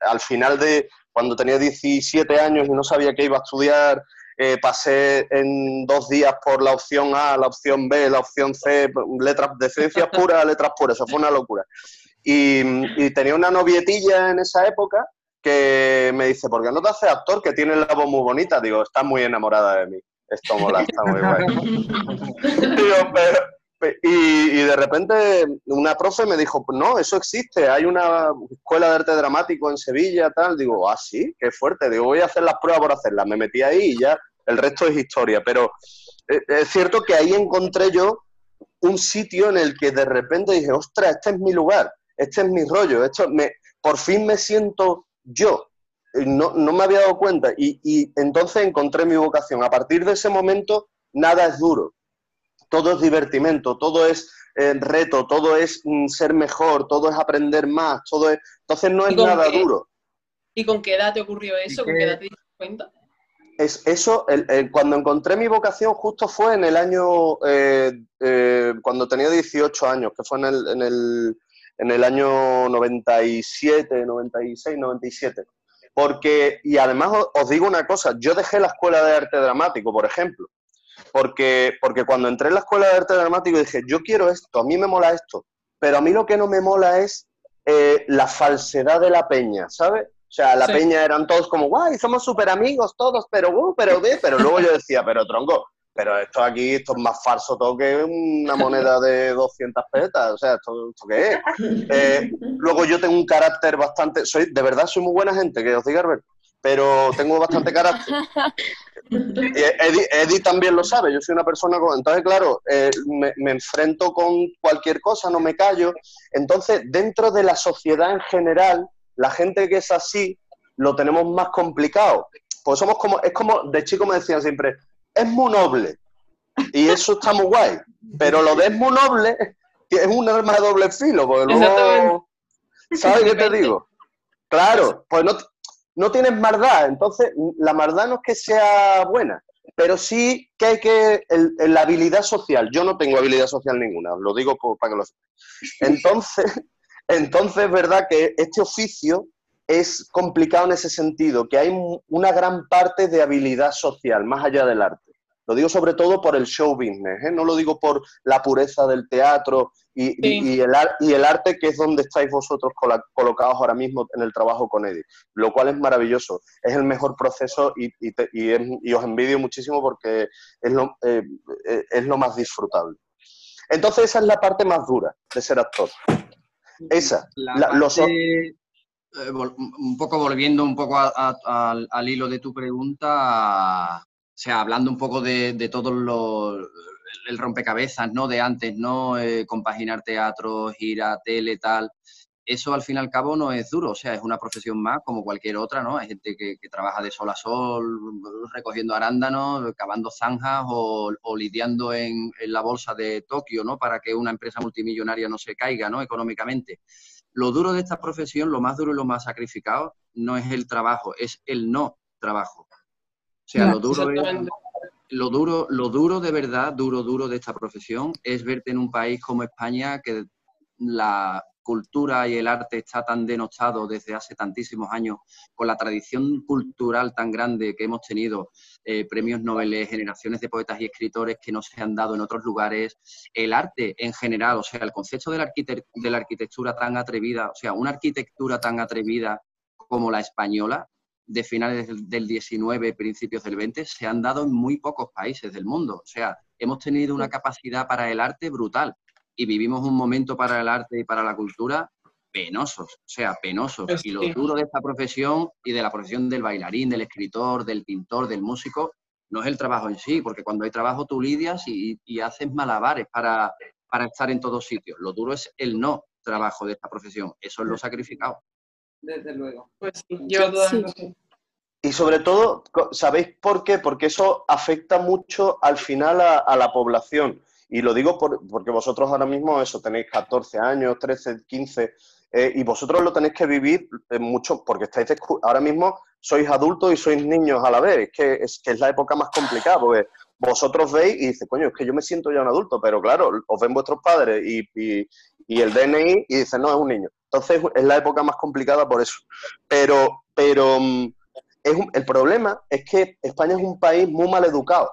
al final de cuando tenía 17 años y no sabía qué iba a estudiar, eh, pasé en dos días por la opción A, la opción B, la opción C, letras de ciencias puras, letras puras, eso fue una locura. Y, y tenía una novietilla en esa época que me dice, ¿por qué no te haces actor que tiene la voz muy bonita? Digo, está muy enamorada de mí. Esto mola, está muy guay. y, de repente una profe me dijo, no, eso existe, hay una escuela de arte dramático en Sevilla, tal. Digo, ah, sí, qué fuerte. Digo, voy a hacer las pruebas por hacerlas. Me metí ahí y ya el resto es historia. Pero eh, es cierto que ahí encontré yo un sitio en el que de repente dije, ostras, este es mi lugar, este es mi rollo, esto me, por fin me siento yo eh, no, me había dado cuenta y, entonces encontré mi vocación. A partir de ese momento, nada es duro. Todo es divertimento, todo es eh, reto, todo es mm, ser mejor, todo es aprender más, todo es... Entonces no es nada duro. ¿Y con qué edad te ocurrió eso? ¿Con qué edad te diste cuenta? Es, eso, cuando encontré mi vocación justo fue en el año, eh, cuando tenía 18 años, que fue en el, en el en el año 97, 96, 97. Porque, y además os, digo una cosa, yo dejé la escuela de arte dramático, por ejemplo, porque, porque cuando entré en la escuela de arte dramático dije, yo quiero esto, a mí me mola esto, pero a mí lo que no me mola es eh, la falsedad de la peña, ¿sabes? O sea, la peña eran todos como, guay, somos súper amigos todos, pero, uh, pero, pero luego yo decía, pero tronco, pero esto aquí, esto es más falso todo que una moneda de 200 pesetas. O sea, ¿esto, qué es? Eh, luego yo tengo un carácter bastante... soy De verdad soy muy buena gente, que os diga Albert, pero tengo bastante carácter. Y Eddie, también lo sabe, yo soy una persona con... Entonces, claro, eh, me, me, enfrento con cualquier cosa, no me callo. Entonces, dentro de la sociedad en general, la gente que es así, lo tenemos más complicado. Pues somos como... Es como, de chico me decían siempre, es muy noble. Y eso está muy guay. Pero lo de es muy noble es un arma de doble filo, porque luego... ¿Sabes qué te digo? Claro, pues no, no tienes maldad. Entonces, la maldad no es que sea buena, pero sí que hay que... la habilidad social. Yo no tengo habilidad social ninguna, lo digo para que lo Entonces, entonces es verdad que este oficio es complicado en ese sentido, que hay una gran parte de habilidad social, más allá del arte. Lo digo sobre todo por el show business, ¿eh? no lo digo por la pureza del teatro y, el, y, el, arte que es donde estáis vosotros colocados ahora mismo en el trabajo con Eddie, lo cual es maravilloso. Es el mejor proceso y, os envidio muchísimo porque es lo, eh, es lo más disfrutable. Entonces esa es la parte más dura de ser actor. Esa. La La- los eh, un poco volviendo un poco a- al, hilo de tu pregunta, o sea, hablando un poco de, de todo lo, el rompecabezas, ¿no? De antes, ¿no? Eh, compaginar teatro, gira, tele, tal. Eso al fin y al cabo no es duro, o sea, es una profesión más como cualquier otra, ¿no? Hay gente que, que trabaja de sol a sol, recogiendo arándanos, cavando zanjas o, o lidiando en, en la bolsa de Tokio, ¿no? Para que una empresa multimillonaria no se caiga, ¿no? Económicamente. Lo duro de esta profesión, lo más duro y lo más sacrificado, no es el trabajo, es el no trabajo. O sea, lo duro es, lo duro, lo duro de verdad, duro, duro de esta profesión, es verte en un país como España que la cultura y el arte está tan denostado desde hace tantísimos años, con la tradición cultural tan grande que hemos tenido, eh, premios Nobel, generaciones de poetas y escritores que no se han dado en otros lugares, el arte en general, o sea, el concepto de la, arquite- de la arquitectura tan atrevida, o sea, una arquitectura tan atrevida como la española, de finales del- del 19, principios del 20, se han dado en muy pocos países del mundo. O sea, hemos tenido una capacidad para el arte brutal y vivimos un momento para el arte y para la cultura penosos, o sea, penosos. Pues Y lo sí. duro de esta profesión y de la profesión del bailarín, del escritor, del pintor, del músico, no es el trabajo en sí, porque cuando hay trabajo tú lidias y, y haces malabares para, para estar en todos sitios. Lo duro es el no trabajo de esta profesión, eso es lo sacrificado. Desde luego. Pues sí, la Sí. Y sobre todo, ¿sabéis por qué? Porque eso afecta mucho al final a, a la población. Y lo digo por- porque vosotros ahora mismo eso tenéis 14 años, 13, 15, eh, y vosotros lo tenéis que vivir eh, mucho porque estáis ahora mismo sois adultos y sois niños a la vez. Es que, es que es la época más complicada porque vosotros veis y dices, coño, es que yo me siento ya un adulto, pero claro, os ven vuestros padres y, y- y el DNI y dicen, no, es un niño. Entonces es la época más complicada por eso. Pero, pero mm, es un- el problema es que España es un país muy mal educado,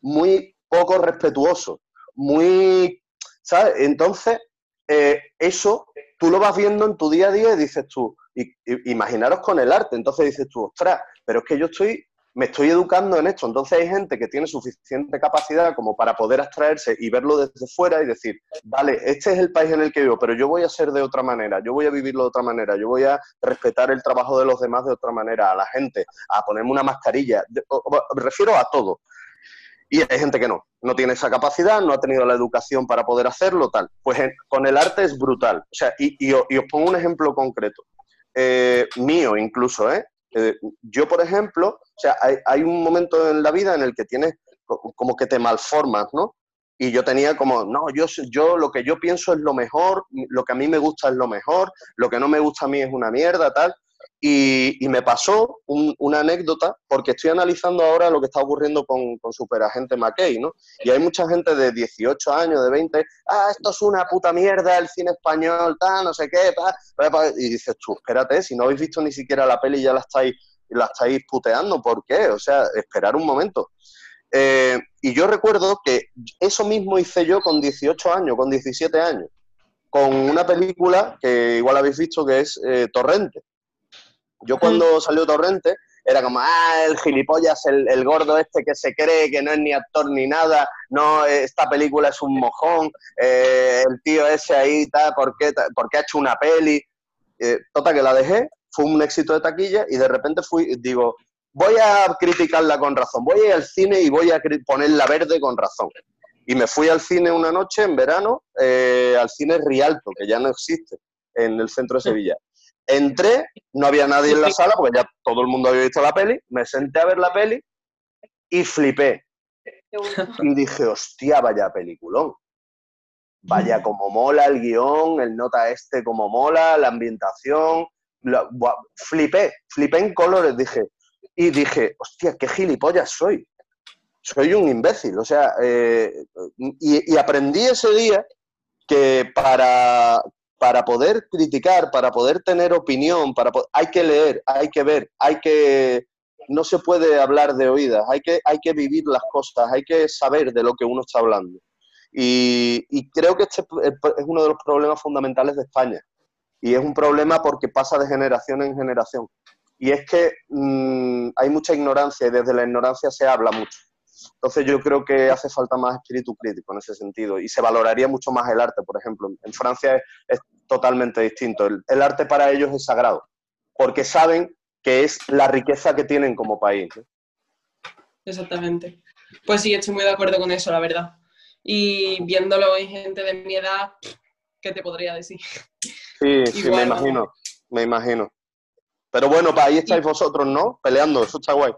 muy poco respetuoso, muy, ¿sabes? Entonces, eh, eso tú lo vas viendo en tu día a día y dices tú, y, y- imaginaros con el arte, entonces dices tú, ostras, pero es que yo estoy, me estoy educando en esto, entonces hay gente que tiene suficiente capacidad como para poder abstraerse y verlo desde fuera y decir, vale, este es el país en el que vivo, pero yo voy a ser de otra manera, yo voy a vivirlo de otra manera, yo voy a respetar el trabajo de los demás de otra manera, a la gente, a ponerme una mascarilla, me refiero a todo. Y hay gente que no, no tiene esa capacidad, no ha tenido la educación para poder hacerlo, tal. Pues en- con el arte es brutal. O sea, y, y os pongo un ejemplo concreto, eh, mío incluso, ¿eh? Eh, Yo, por ejemplo, o sea, hay, hay un momento en la vida en el que tienes co- como que te malformas, ¿no? Y yo tenía como, no, yo, yo lo que yo pienso es lo mejor, lo que a mí me gusta es lo mejor, lo que no me gusta a mí es una mierda, tal. Y, y me pasó un- una anécdota, porque estoy analizando ahora lo que está ocurriendo con, con Superagente McKay, ¿no? Y hay mucha gente de 18 años, de 20, ah, esto es una puta mierda, el cine español, tal, no sé qué, pa, pa, pa". y dices tú, espérate, si no habéis visto ni siquiera la peli ya la estáis, la estáis puteando, ¿por qué? O sea, esperar un momento. Eh, y yo recuerdo que eso mismo hice yo con 18 años, con 17 años, con una película que igual habéis visto que es eh, Torrente. Yo cuando salió Torrente era como, ah, el gilipollas, el, el gordo este que se cree que no es ni actor ni nada, no, eh, esta película es un mojón, eh, el tío ese ahí, tal, ¿por qué, ta- por qué ha hecho una peli? Eh, total, que la dejé, fue un éxito de taquilla y de repente fui, digo, voy a criticarla con razón, voy a ir al cine y voy a ponerla verde con razón. Y me fui al cine una noche en verano, eh, al cine Rialto, que ya no existe, en el centro de Sevilla. Entré, no había nadie en la sala porque ya todo el mundo había visto la peli, me senté a ver la peli y flipé. Y dije, hostia, vaya peliculón. Vaya como mola el guion, el nota este como mola, la ambientación. la- buah, flipé, flipé en colores, dije. Y dije, hostia, qué gilipollas soy. Soy un imbécil. O sea, eh, y, y aprendí ese día que para, para poder criticar, para poder tener opinión, para hay que leer, hay que ver, hay que no se puede hablar de oídas, hay que, hay que vivir las cosas, hay que saber de lo que uno está hablando. Y, creo que este es uno de los problemas fundamentales de España. Y es un problema porque pasa de generación en generación. Y es que mm, hay mucha ignorancia y desde la ignorancia se habla mucho. Entonces yo creo que hace falta más espíritu crítico en ese sentido y se valoraría mucho más el arte, por ejemplo. En Francia es, totalmente distinto. El, arte para ellos es sagrado, porque saben que es la riqueza que tienen como país. Exactamente. Pues sí, estoy muy de acuerdo con eso, la verdad. Y viéndolo en gente de mi edad, ¿qué te podría decir? Sí, sí, me imagino, me imagino. Pero bueno, para ahí estáis vosotros, ¿no? Peleando, eso está guay.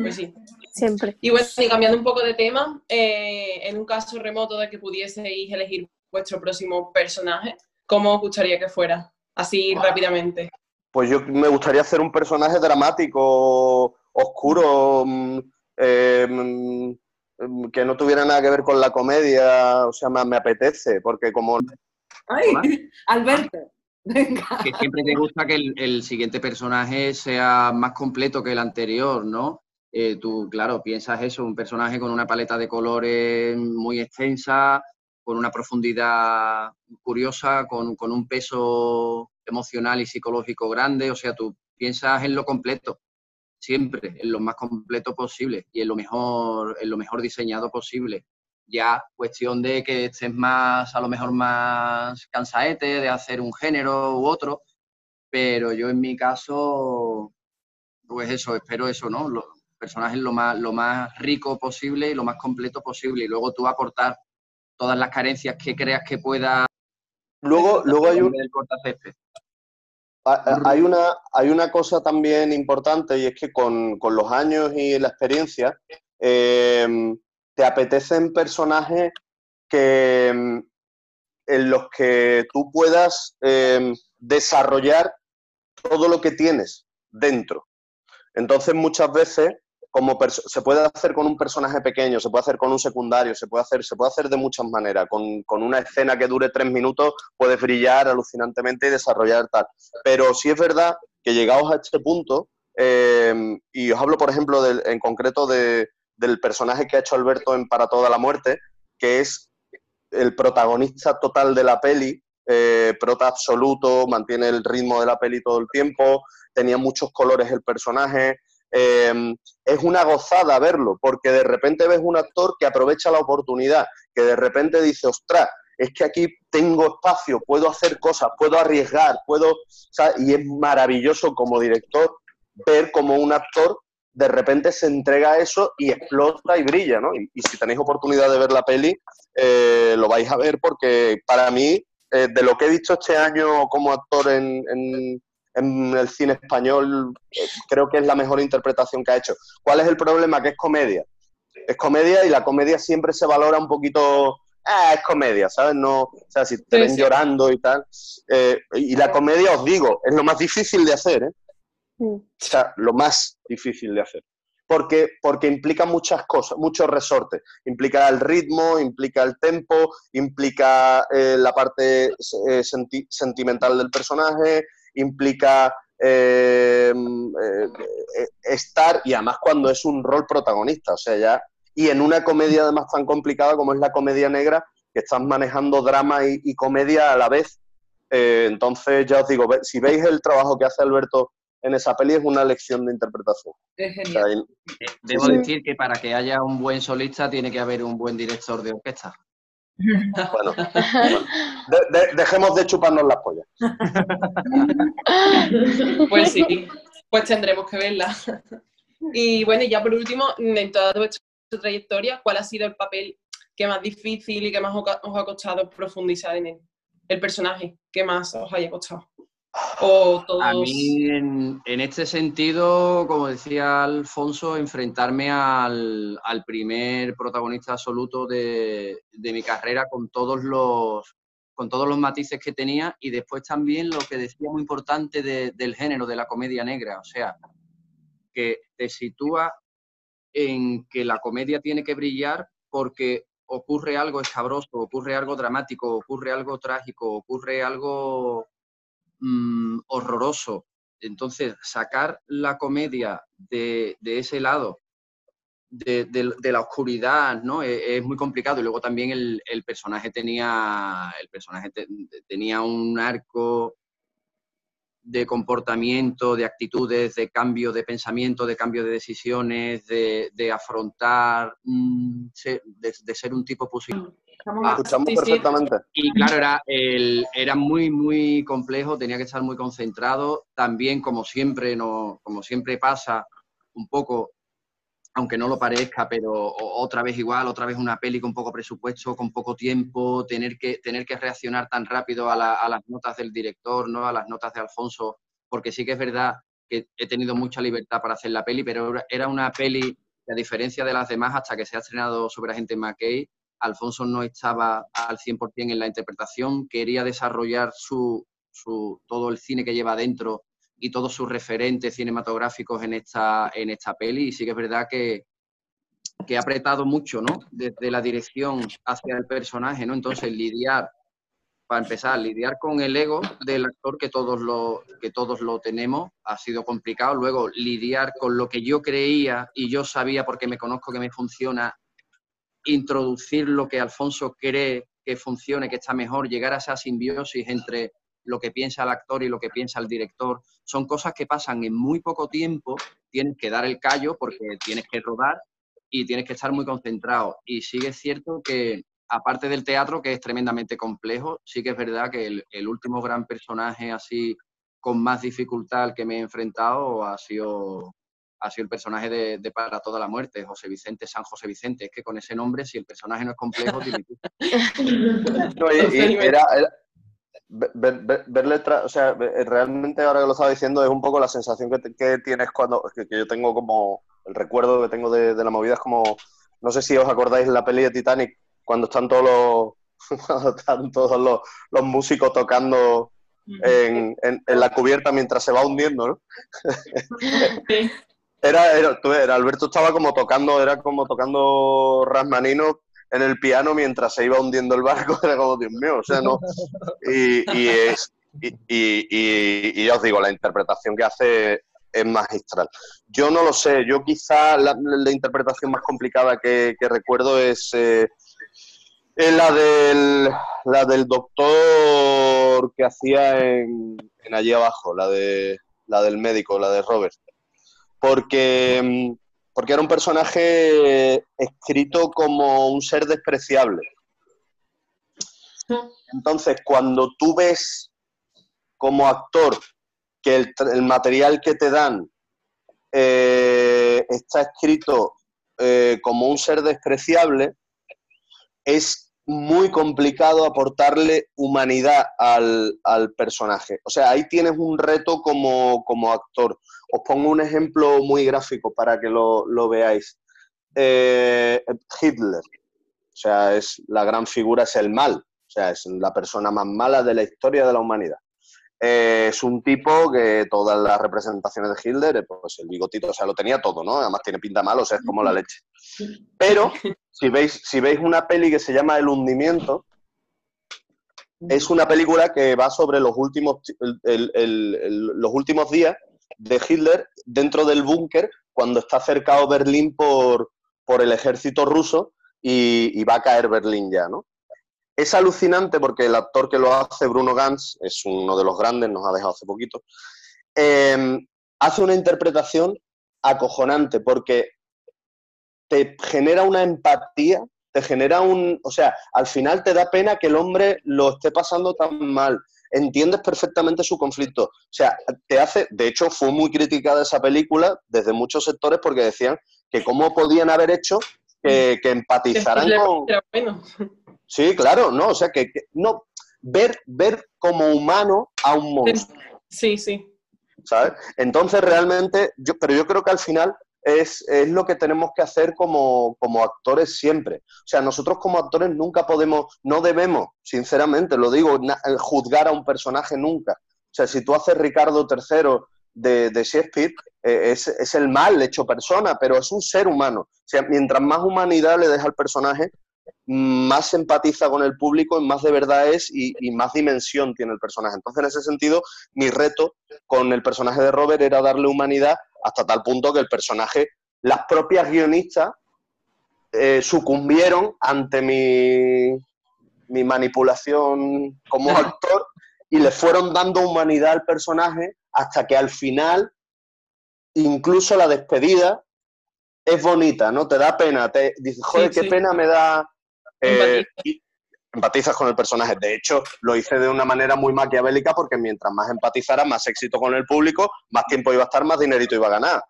Pues sí. Siempre. Y bueno, cambiando un poco de tema, eh, en un caso remoto de que pudieseis elegir vuestro próximo personaje, ¿cómo os gustaría que fuera? Así rápidamente. Pues yo me gustaría hacer un personaje dramático, oscuro, mm, eh, mm, que no tuviera nada que ver con la comedia, o sea, me, me apetece, porque como... ¡Ay! Alberto. Que siempre te gusta que el, siguiente personaje sea más completo que el anterior, ¿no? Eh, tú, claro, piensas eso, un personaje con una paleta de colores muy extensa, con una profundidad curiosa, con, con un peso emocional y psicológico grande, o sea, tú piensas en lo completo, siempre, en lo más completo posible y en lo mejor, en lo mejor diseñado posible ya cuestión de que estés más, a lo mejor más cansaete de hacer un género u otro, pero yo en mi caso, pues eso, espero eso, ¿no? Personajes lo más, lo más rico posible y lo más completo posible, y luego tú aportar todas las carencias que creas que pueda. Luego, luego hay un... Hay una, hay una cosa también importante y es que con, con los años y la experiencia, eh, te apetecen personajes que, en los que tú puedas em, desarrollar todo lo que tienes dentro. Entonces, muchas veces, como se puede hacer con un personaje pequeño, se puede hacer con un secundario, se puede hacer, se puede hacer de muchas maneras. Con, una escena que dure tres minutos puedes brillar alucinantemente y desarrollar tal. Pero sí es verdad que llegados a este punto, em, y os hablo, por ejemplo, en concreto de, del personaje que ha hecho Alberto en Para toda la muerte, que es el protagonista total de la peli, eh, prota absoluto, mantiene el ritmo de la peli todo el tiempo, tenía muchos colores el personaje. Em, es una gozada verlo, porque de repente ves un actor que aprovecha la oportunidad, que de repente dice, ostras, es que aquí tengo espacio, puedo hacer cosas, puedo arriesgar, puedo... Y es maravilloso como director ver como un actor de repente se entrega eso y explota y brilla, ¿no? Y, si tenéis oportunidad de ver la peli, eh, lo vais a ver porque para mí, eh, de lo que he visto este año como actor en, el cine español, eh, creo que es la mejor interpretación que ha hecho. ¿Cuál es el problema? Que es comedia. Es comedia y la comedia siempre se valora un poquito... Ah, es comedia, ¿sabes? No, o sea, si te ven llorando y tal. y la comedia, os digo, es lo más difícil de hacer, ¿eh? O sea, lo más difícil de hacer. Porque, porque implica muchas cosas, muchos resortes. Implica el ritmo, implica el tempo, implica eh, la parte eh, sentimental del personaje, implica eh, estar, y además cuando es un rol protagonista, o sea, ya, y en una comedia además tan complicada como es la comedia negra, que estás manejando drama y, y comedia a la vez. entonces, ya os digo, si veis el trabajo que hace Alberto en esa peli es una lección de interpretación. Es genial. Eh, debo decir que para que haya un buen solista tiene que haber un buen director de orquesta. Bueno, dejemos de chuparnos las pollas. Pues sí, pues tendremos que verla. Y bueno, ya por último, en toda vuestra trayectoria, ¿cuál ha sido el papel que más difícil y que más os ha costado profundizar en él? El personaje que más os haya costado. A mí, en, este sentido, como decía Alfonso, enfrentarme al, primer protagonista absoluto de, mi carrera con todos los con todos los matices que tenía y después también lo que decía muy importante del género de la comedia negra, o sea, que te sitúa en que la comedia tiene que brillar porque ocurre algo escabroso, ocurre algo dramático, ocurre algo trágico, ocurre algo Mm, horroroso. Entonces, sacar la comedia de, ese lado, de, la oscuridad, ¿no? E, es, muy complicado. Y luego también el, personaje tenía. El personaje tenía un arco de comportamiento, de actitudes, de cambio de pensamiento, de cambio de decisiones, de, afrontar, mm, de, ser un tipo positivo. Ah, escuchamos perfectamente. Y claro, era, el, era muy, muy complejo, tenía que estar muy concentrado. También, como siempre, no, como siempre pasa, un poco aunque no lo parezca, pero otra vez igual, otra vez una peli con poco presupuesto, con poco tiempo, tener que, tener que reaccionar tan rápido a, las notas del director, ¿no? a las notas de Alfonso, porque sí que es verdad que he tenido mucha libertad para hacer la peli, pero era una peli que a diferencia de las demás, hasta que se ha estrenado sobre Agente McKay, Alfonso no estaba al 100% en la interpretación, quería desarrollar su, su, todo el cine que lleva dentro y todos sus referentes cinematográficos en esta, en esta peli. Y sí que es verdad que, que ha apretado mucho, ¿no? Desde la dirección hacia el personaje, ¿no? Entonces, lidiar, para empezar, lidiar con el ego del actor, que todos lo, que todos lo tenemos, ha sido complicado. Luego, lidiar con lo que yo creía y yo sabía, porque me conozco que me funciona, introducir lo que Alfonso cree que funcione, que está mejor, llegar a esa simbiosis entre lo que piensa el actor y lo que piensa el director. Son cosas que pasan en muy poco tiempo, tienes que dar el callo porque tienes que rodar y tienes que estar muy concentrado. Y sí que es cierto que, aparte del teatro, que es tremendamente complejo, sí que es verdad que el, último gran personaje así con más dificultad al que me he enfrentado ha sido ha sido el personaje de, Para toda la muerte, José Vicente, San José Vicente. Es que con ese nombre, si el personaje no es complejo, no, era, ver, ver, o sea, realmente ahora que lo estaba diciendo es un poco la sensación que, tienes cuando, que, yo tengo como, el recuerdo que tengo de, la movida es como, no sé si os acordáis la peli de Titanic, cuando están todos los, están todos los, los músicos tocando en, en, la cubierta mientras se va hundiendo, ¿no? Era, era, era, Alberto estaba como tocando, era como tocando Rasmanino en el piano mientras se iba hundiendo el barco, era como, Dios mío, o sea, no. Y, y, es, y, ya os digo, la interpretación que hace es magistral. Yo no lo sé, yo quizá la, interpretación más complicada que, recuerdo es, eh, la, del, la del doctor que hacía en, en, allí abajo, la, de, la del médico, la de Robert. Porque mm, porque era un personaje escrito como un ser despreciable. Entonces, cuando tú ves como actor que el, material que te dan eh, está escrito eh, como un ser despreciable, es muy complicado aportarle humanidad al, personaje. O sea, ahí tienes un reto como, como actor. Os pongo un ejemplo muy gráfico para que lo, veáis. Eh, Hitler, o sea, es la gran figura, es el mal, o sea, es la persona más mala de la historia de la humanidad. Es un tipo que todas las representaciones de Hitler, eh, pues el bigotito, o sea, lo tenía todo, ¿no? Además tiene pinta mal, o sea, es como la leche. Pero si veis, si veis una peli que se llama El hundimiento, es una película que va sobre los últimos, los últimos días de Hitler dentro del búnker cuando está cercado Berlín por, por el ejército ruso y, va a caer Berlín ya, ¿no? Es alucinante porque el actor que lo hace, Bruno Gantz, es uno de los grandes, nos ha dejado hace poquito, em, hace una interpretación acojonante porque te genera una empatía, te genera un, o sea, al final te da pena que el hombre lo esté pasando tan mal, entiendes perfectamente su conflicto. O sea, te hace, de hecho, fue muy criticada esa película desde muchos sectores porque decían que cómo podían haber hecho que, empatizaran con... Sí, claro, no, o sea, que, no, ver, ver como humano a un monstruo. Sí, sí. ¿Sabes? Entonces, realmente, yo, pero yo creo que al final es, lo que tenemos que hacer como, actores siempre. O sea, nosotros como actores nunca podemos, no debemos, sinceramente, lo digo, juzgar a un personaje nunca. O sea, si tú haces Ricardo III de, de Shakespeare, eh, es, el mal hecho persona, pero es un ser humano. O sea, mientras más humanidad le deja al personaje, más empatiza con el público, más de verdad es y, y, más dimensión tiene el personaje. Entonces, en ese sentido, mi reto con el personaje de Robert era darle humanidad hasta tal punto que el personaje, las propias guionistas eh, sucumbieron ante mi, mi manipulación como actor y le fueron dando humanidad al personaje hasta que al final, incluso la despedida es bonita, ¿no? Te da pena, te dices, joder, qué pena me da. Eh, empatizas con el personaje. De hecho, lo hice de una manera muy maquiavélica porque mientras más empatizara, más éxito con el público, más tiempo iba a estar, más dinerito iba a ganar.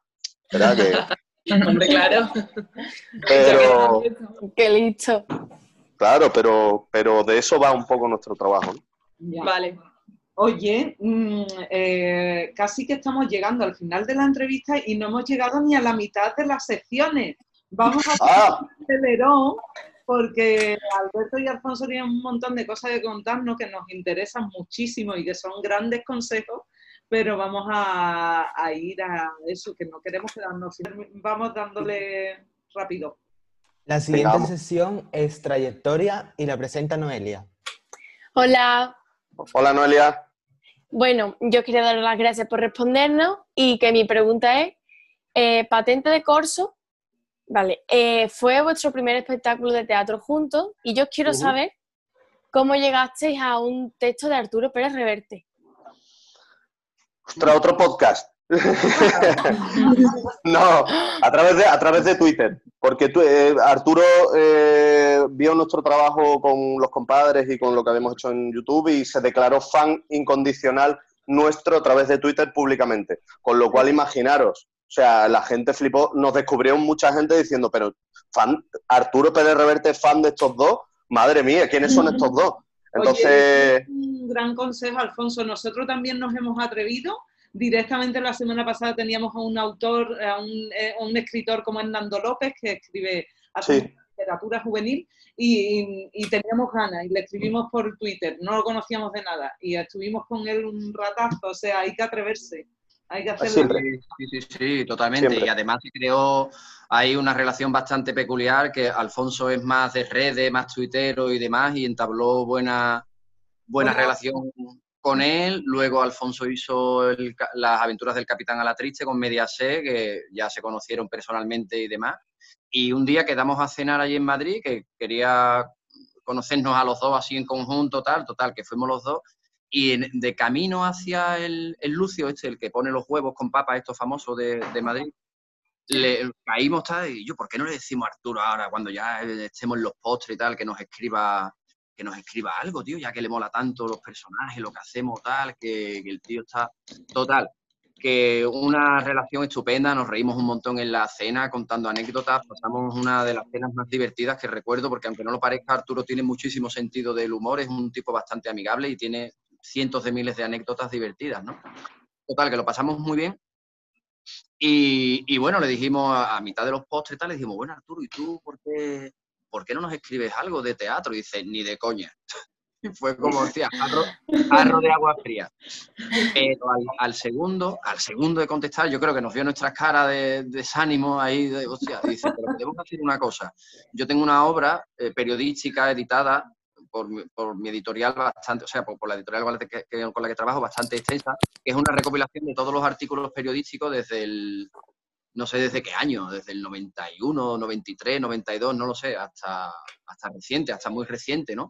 ¿Verdad que... Hombre, claro. Pero... Qué listo. Claro, pero, pero de eso va un poco nuestro trabajo. Vale. Oye, mm, eh, casi que estamos llegando al final de la entrevista y no hemos llegado ni a la mitad de las secciones. Vamos a hacer Ah. un acelerón porque Alberto y Alfonso tienen un montón de cosas que contarnos que nos interesan muchísimo y que son grandes consejos, pero vamos a, a ir a eso, que no queremos quedarnos sin... Vamos dándole rápido. La siguiente sesión es trayectoria y la presenta Noelia. Hola. Hola, Noelia. Bueno, yo quería dar las gracias por respondernos y que mi pregunta es, eh, patente de corso, vale, eh, fue vuestro primer espectáculo de teatro juntos y yo quiero saber cómo llegasteis a un texto de Arturo Pérez Reverte. Ostras, otro podcast. no, a través de, a través de Twitter. Porque eh, Arturo eh, vio nuestro trabajo con los compadres y con lo que habíamos hecho en YouTube y se declaró fan incondicional nuestro a través de Twitter públicamente. Con lo cual, imaginaros, o sea, la gente flipó, nos descubrió mucha gente diciendo, pero fan, Arturo Pérez Reverte es fan de estos dos, madre mía, ¿quiénes son estos dos? Entonces, Oye, un gran consejo, Alfonso. Nosotros también nos hemos atrevido. Directamente la semana pasada teníamos a un autor, a un, eh, un escritor como Hernando López, que escribe Sí. literatura juvenil, y, y teníamos ganas, y le escribimos por Twitter, no lo conocíamos de nada, y estuvimos con él un ratazo, o sea, hay que atreverse, hay que hacerlo. Siempre. Sí, sí, sí, totalmente. Siempre. Y además se creó ahí una relación bastante peculiar, que Alfonso es más de redes, más tuitero y demás, y entabló buena, buena relación con él. Luego Alfonso hizo el las aventuras del Capitán Alatriste con Mediaset, que ya se conocieron personalmente y demás. Y un día quedamos a cenar allí en Madrid, que quería conocernos a los dos así en conjunto, tal, total, que fuimos los dos. Y en- de camino hacia el, el Lucio, este, el que pone los huevos con papas, estos famosos de, de Madrid, le caímos tal, y yo, ¿por qué no le decimos a Arturo ahora, cuando ya estemos en los postres y tal, que nos escriba que nos escriba algo, tío, ya que le mola tanto los personajes, lo que hacemos, tal, que, que el tío está total. Que una relación estupenda, nos reímos un montón en la cena contando anécdotas, pasamos una de las cenas más divertidas que recuerdo, porque aunque no lo parezca, Arturo tiene muchísimo sentido del humor, es un tipo bastante amigable y tiene cientos de miles de anécdotas divertidas, ¿no? Total, que lo pasamos muy bien. Y, y bueno, le dijimos a, a mitad de los postres y tal, le dijimos, bueno, Arturo, ¿y tú por qué, por qué no nos escribes algo de teatro? Y dice, ni de coña. Y fue como, hostia, jarro de agua fría. Pero al, al segundo, al segundo de contestar, yo creo que nos vio nuestras caras de desánimo ahí, de, hostia, dice, pero podemos hacer una cosa. Yo tengo una obra eh, periodística editada por, por mi editorial bastante, o sea, por, por la editorial con la, que- con la que trabajo bastante extensa, que es una recopilación de todos los artículos periodísticos desde el, no sé desde qué año, desde el 91, 93, 92, no lo sé, hasta, hasta reciente, hasta muy reciente, ¿no?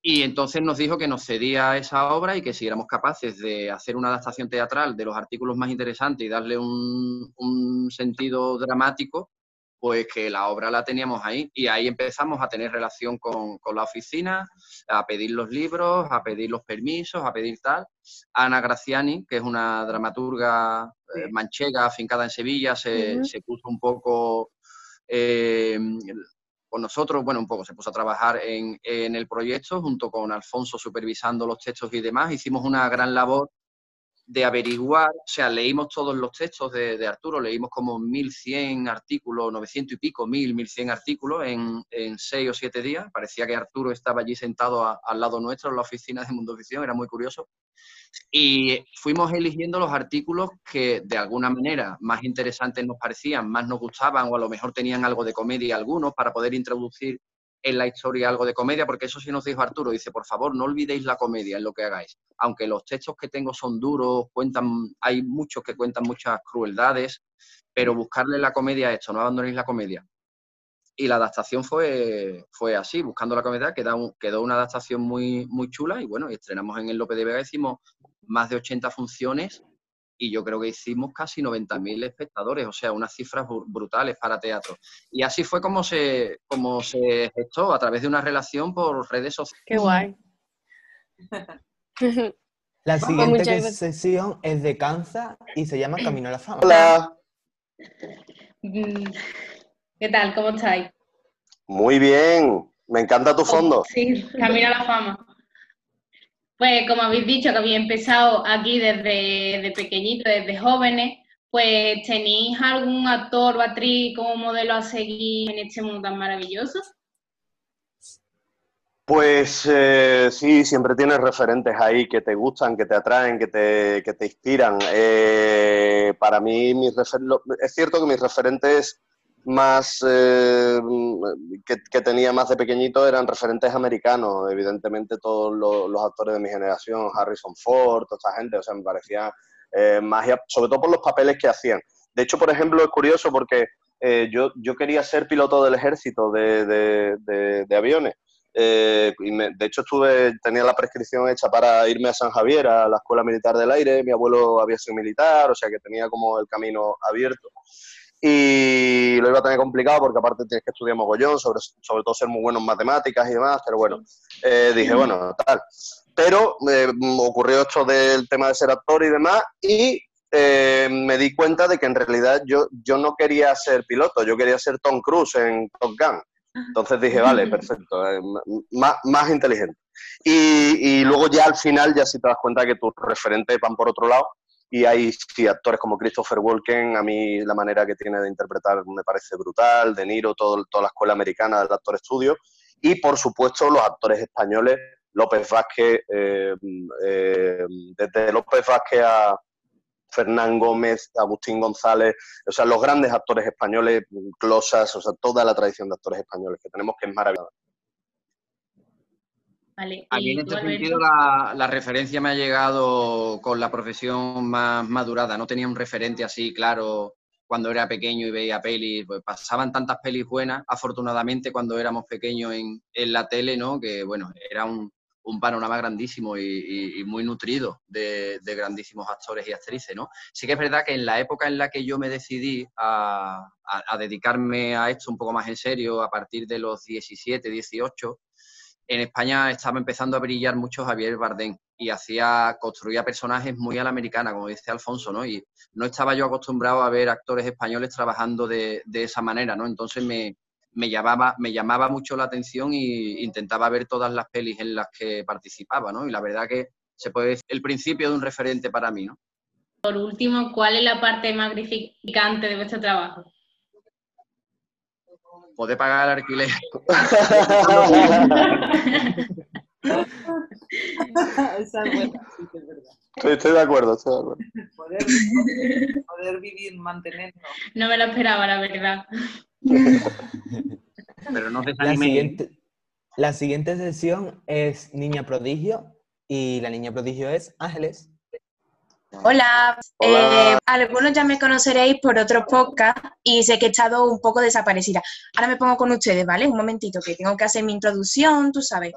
Y entonces nos dijo que nos cedía esa obra y que si éramos capaces de hacer una adaptación teatral de los artículos más interesantes y darle un, un sentido dramático, pues que la obra la teníamos ahí. Y ahí empezamos a tener relación con, con la oficina, a pedir los libros, a pedir los permisos, a pedir tal. Ana Graciani, que es una dramaturga eh, manchega afincada en Sevilla, se, se puso un poco eh, con nosotros, bueno, un poco se puso a trabajar en, en el proyecto junto con Alfonso supervisando los textos y demás. Hicimos una gran labor de averiguar, o sea, leímos todos los textos de, de Arturo, leímos como 1100 artículos, 900 y pico, 1000, 1100 artículos en, en seis o siete días. Parecía que Arturo estaba allí sentado al lado nuestro en la oficina de Mundo Ficción, era muy curioso. Y fuimos eligiendo los artículos que de alguna manera más interesantes nos parecían, más nos gustaban o a lo mejor tenían algo de comedia algunos para poder introducir en la historia algo de comedia, porque eso sí nos dijo Arturo, dice, por favor, no olvidéis la comedia en lo que hagáis. Aunque los textos que tengo son duros, cuentan, hay muchos que cuentan muchas crueldades, pero buscarle la comedia a esto, no abandonéis la comedia. y la adaptación fue, fue así, buscando la comedia, quedó, quedó una adaptación muy, muy chula y bueno, estrenamos en el López de Vega, hicimos más de 80 funciones y yo creo que hicimos casi 90.000 espectadores, o sea, unas cifras brutales para teatro. Y así fue como se, como se gestó, a través de una relación por redes sociales. Qué guay. La siguiente sesión es de Kansas y se llama Camino a la Fama. Hola. Mm, ¿Qué tal? ¿Cómo estáis? Muy bien. Me encanta tu fondo. Sí, Camino a la Fama. Pues como habéis dicho que habéis empezado aquí desde de pequeñito, desde jóvenes, pues ¿tenéis algún actor o actriz como modelo a seguir en este mundo tan maravilloso? Pues eh, sí, siempre tienes referentes ahí que te gustan, que te atraen, que te, que te inspiran. Eh, para mí, mis es cierto que mis referentes más eh, que, tenía más de pequeñito eran referentes americanos, evidentemente todos los, actores de mi generación, Harrison Ford, toda esta gente, o sea, me parecía magia, sobre todo por los papeles que hacían. De hecho, por ejemplo, es curioso porque yo, yo quería ser piloto del ejército de, de aviones eh, de hecho, estuve, tenía la prescripción hecha para irme a San Javier, a la Escuela Militar del Aire. Mi abuelo había sido militar, o sea que tenía como el camino abierto. Y lo iba a tener complicado porque aparte tienes que estudiar mogollón, sobre, sobre todo ser muy bueno en matemáticas y demás, pero bueno, eh, dije, bueno, tal. Pero eh, ocurrió esto del tema de ser actor y demás, y me di cuenta de que en realidad yo, yo no quería ser piloto, yo quería ser Tom Cruise en Top Gun. Entonces dije, vale, perfecto, eh, más, inteligente. Y, luego ya al final ya si te das cuenta que tus referentes van por otro lado y hay sí, actores como Christopher Walken, a mí la manera que tiene de interpretar me parece brutal, De Niro, todo, toda la escuela americana del actor estudio y por supuesto los actores españoles, López Vázquez, eh, eh, desde López Vázquez a, Fernán Gómez, Agustín González, o sea, los grandes actores españoles, Closas, o sea, toda la tradición de actores españoles que tenemos que es maravillosa. A mí en este sentido la, referencia me ha llegado con la profesión más madurada. No tenía un referente así claro cuando era pequeño y veía pelis. Pues pasaban tantas pelis buenas, afortunadamente cuando éramos pequeños en, en la tele, ¿no? Que bueno, era un, un panorama grandísimo y, muy nutrido de, grandísimos actores y actrices, ¿no? Sí que es verdad que en la época en la que yo me decidí a, dedicarme a esto un poco más en serio, a partir de los 17, 18, en España estaba empezando a brillar mucho Javier Bardem y hacía, construía personajes muy a la americana, como dice Alfonso, ¿no? Y no estaba yo acostumbrado a ver actores españoles trabajando de, de esa manera, ¿no? Entonces me, me llamaba, me llamaba mucho la atención e intentaba ver todas las pelis en las que participaba, ¿no? Y la verdad que se puede decir el principio de un referente para mí, ¿no? Por último, ¿cuál es la parte más gratificante de vuestro trabajo? Poder pagar el alquiler. Esa es buena, sí, es verdad. estoy de acuerdo, estoy de acuerdo. Poder, poder vivir, mantenernos. No me lo esperaba, la verdad. Pero no la siguiente, la siguiente sesión es Niña Prodigio y la Niña Prodigio es Ángeles. Hola, eh, algunos ya me conoceréis por otros podcast y sé que he estado un poco desaparecida. Ahora me pongo con ustedes, ¿vale? Un momentito, que tengo que hacer mi introducción, tú sabes.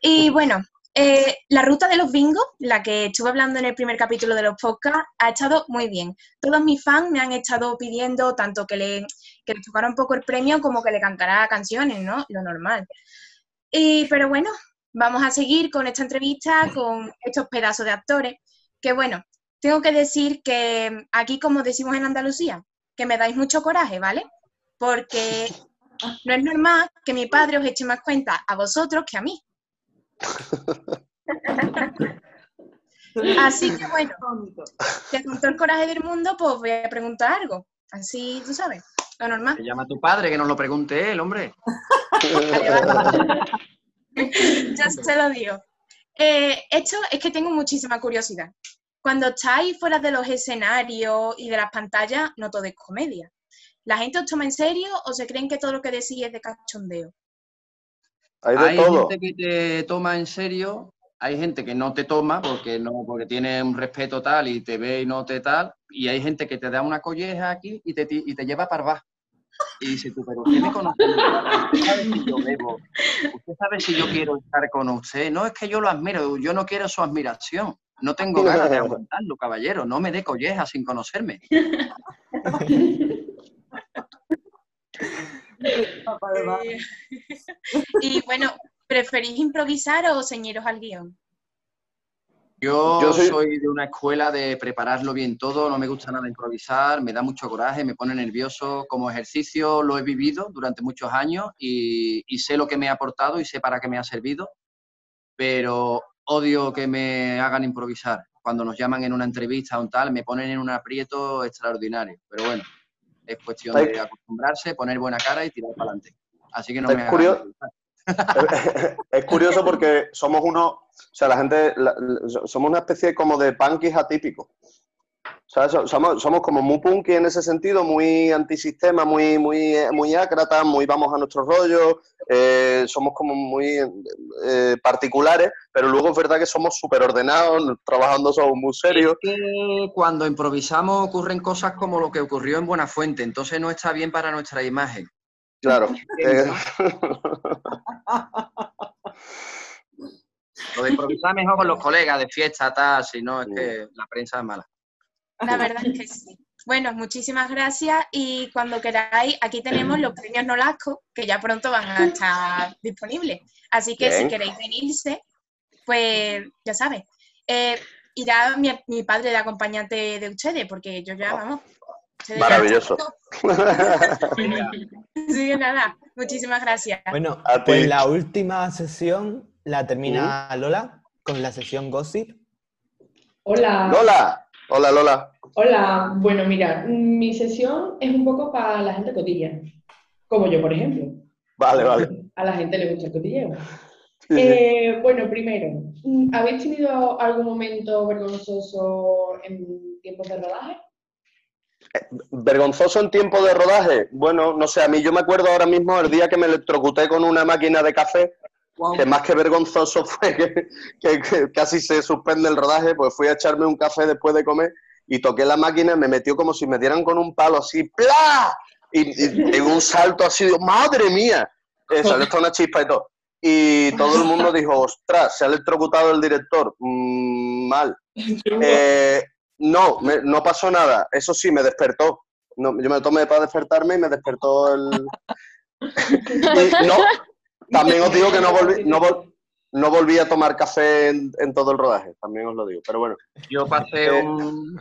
Y bueno, eh, la ruta de los bingos, la que estuve hablando en el primer capítulo de los podcasts, ha estado muy bien. Todos mis fans me han estado pidiendo tanto que le, que le tocara un poco el premio como que le cantara canciones, ¿no? Lo normal. Y, pero bueno, vamos a seguir con esta entrevista con estos pedazos de actores. Que bueno, tengo que decir que aquí, como decimos en Andalucía, que me dais mucho coraje, ¿vale? Porque no es normal que mi padre os eche más cuenta a vosotros que a mí. Así que bueno, que con todo el coraje del mundo, pues voy a preguntar algo. Así, tú sabes, lo normal. Se llama a tu padre, que nos lo pregunte él, hombre. ya se lo digo. Eh, esto es que tengo muchísima curiosidad. Cuando estáis fuera de los escenarios y de las pantallas, no todo es comedia. ¿La gente os toma en serio o se creen que todo lo que decís es de cachondeo? Hay, gente que te toma en serio, hay gente que no te toma porque no, porque tiene un respeto tal y te ve y no te tal, y hay gente que te da una colleja aquí y te, y te lleva para abajo. Y dice tú, pero usted me conoce, usted sabe si yo bebo, usted sabe si yo quiero estar con usted. No es que yo lo admiro, yo no quiero su admiración. No tengo ganas de aguantarlo, caballero. No me dé colleja sin conocerme. Eh, y bueno, ¿preferís improvisar o ceñiros al guion? Yo, Yo soy- soy... de una escuela de prepararlo bien todo, no me gusta nada improvisar, me da mucho coraje, me pone nervioso. Como ejercicio lo he vivido durante muchos años y, y sé lo que me ha aportado y sé para qué me ha servido, pero odio que me hagan improvisar. Cuando nos llaman en una entrevista o un tal, me ponen en un aprieto extraordinario. Pero bueno, es cuestión de acostumbrarse, poner buena cara y tirar para adelante. Así que no Es me curioso. es curioso porque somos unos, o sea, la gente, la- somos una especie como de punkis atípicos. Somos, somos como muy punky en ese sentido, muy antisistema, muy, muy, eh, muy ácratas, muy vamos a nuestro rollo, eh, somos como muy eh, particulares, pero luego es verdad que somos súper ordenados, trabajando somos muy serios. Es que cuando improvisamos ocurren cosas como lo que ocurrió en Buenafuente, entonces no está bien para nuestra imagen. Claro. Eh, Lo de improvisar mejor con los colegas de fiesta, tal, si no es que la prensa es mala. La verdad es que sí. Bueno, muchísimas gracias y cuando queráis, aquí tenemos los premios Nolasco, que ya pronto van a estar disponibles. Así que Bien. si queréis venirse, pues ya sabes, eh, irá mi, mi padre de acompañante de ustedes, porque yo ya, vamos. ustedes ya- Maravilloso. Que nada, muchísimas gracias. Bueno, A pues ti. la última sesión la termina Lola con la sesión Gossip. Hola. Lola, hola Lola. Hola. Bueno, mira, mi sesión es un poco para la gente cotilla, como yo, por ejemplo. Vale, vale. A la gente le gusta el cotilleo. Sí, sí. Eh, bueno, primero, ¿habéis tenido algún momento vergonzoso en tiempos de rodaje? Vergonzoso en tiempo de rodaje. Bueno, no sé, a mí yo me acuerdo ahora mismo el día que me electrocuté con una máquina de café, que más que vergonzoso fue que, que- que casi se suspende el rodaje, pues fui a echarme un café después de comer y toqué la máquina y me metió como si me dieran con un palo así, ¡plá! Y, y un salto así, digo, ¡madre mía! Eh, salió hasta una chispa y todo. Y todo el mundo dijo, ostras, se ha electrocutado el director. Mm, mal. Eh, no, me- no pasó nada. Eso sí, me despertó. No, yo me tomé para despertarme y me despertó el... Y no, también os digo que no volví, no vol- no volví a tomar café en, en todo el rodaje, también os lo digo. Pero bueno, Yo pasé Eh, un,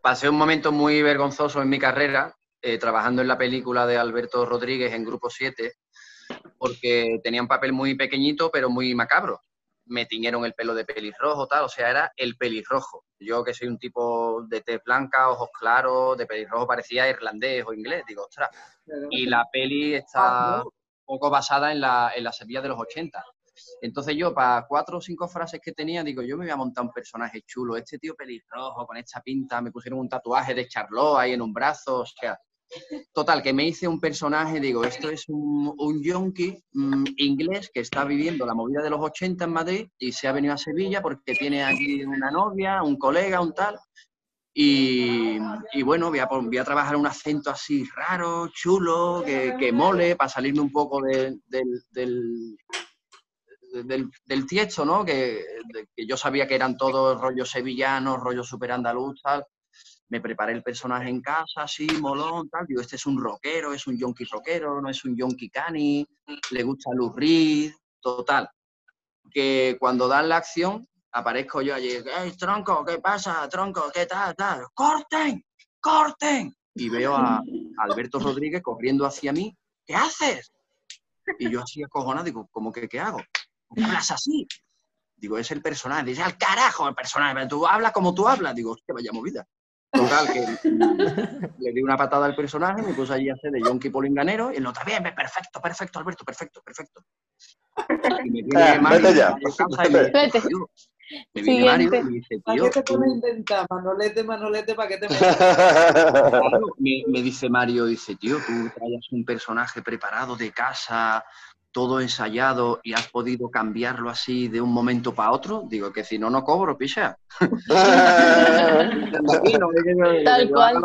pasé un momento muy vergonzoso en mi carrera, eh, trabajando en la película de Alberto Rodríguez en Grupo 7, porque tenía un papel muy pequeñito, pero muy macabro. Me tiñeron el pelo de pelirrojo, tal, o sea, era el pelirrojo. Yo que soy un tipo de tez blanca, ojos claros, de pelirrojo parecía irlandés o inglés, digo, ostras. Y la peli está un poco basada en la, en la Sevilla de los 80. Entonces yo, para cuatro o cinco frases que tenía, digo, yo me voy a montar un personaje chulo, este tío pelirrojo, con esta pinta, me pusieron un tatuaje de Charlot ahí en un brazo, o sea, total, que me hice un personaje, digo, esto es un, un yonki mm, inglés que está viviendo la movida de los 80 en Madrid y se ha venido a Sevilla porque tiene aquí una novia, un colega, un tal, y, bueno, voy a, trabajar un acento así raro, chulo, que, que mole, para salirme un poco de- del, del, del, tiesto, ¿no? Que, yo sabía que eran todos rollos sevillanos, rollo super andaluz. Me preparé el personaje en casa, así, molón, tal. Digo, este es un rockero, es un yonki rockero, no es un yonki cani, le gusta Lou Reed, total. Que cuando dan la acción, aparezco yo allí, ¡Ey, tronco, qué pasa, tronco, qué tal, tal! ¡Corten! ¡Corten! Y veo a Alberto Rodríguez corriendo hacia mí, ¿qué haces? Y yo así acojonado, digo, ¿cómo que qué hago? ¿Por qué hablas así? Digo, es el personaje. Dice, al carajo el personaje, pero tú hablas como tú hablas. Digo, hostia, vaya movida. Total, que le di una patada al personaje, me puse allí a hacer de yonki polinganero y el otro, bien, bien, perfecto, perfecto, Alberto, perfecto, perfecto. Y me Mario vete ya. y me Vete. Me viene Mario y me dice, ¿Para tío, qué te pones a inventar? Manolete, Manolete, ¿para qué te Claro, me, me dice Mario, dice, tío, tú traías un personaje preparado de casa, todo ensayado y has podido cambiarlo así de un momento para otro. Digo, que si no, no cobro, picha. Tal cual.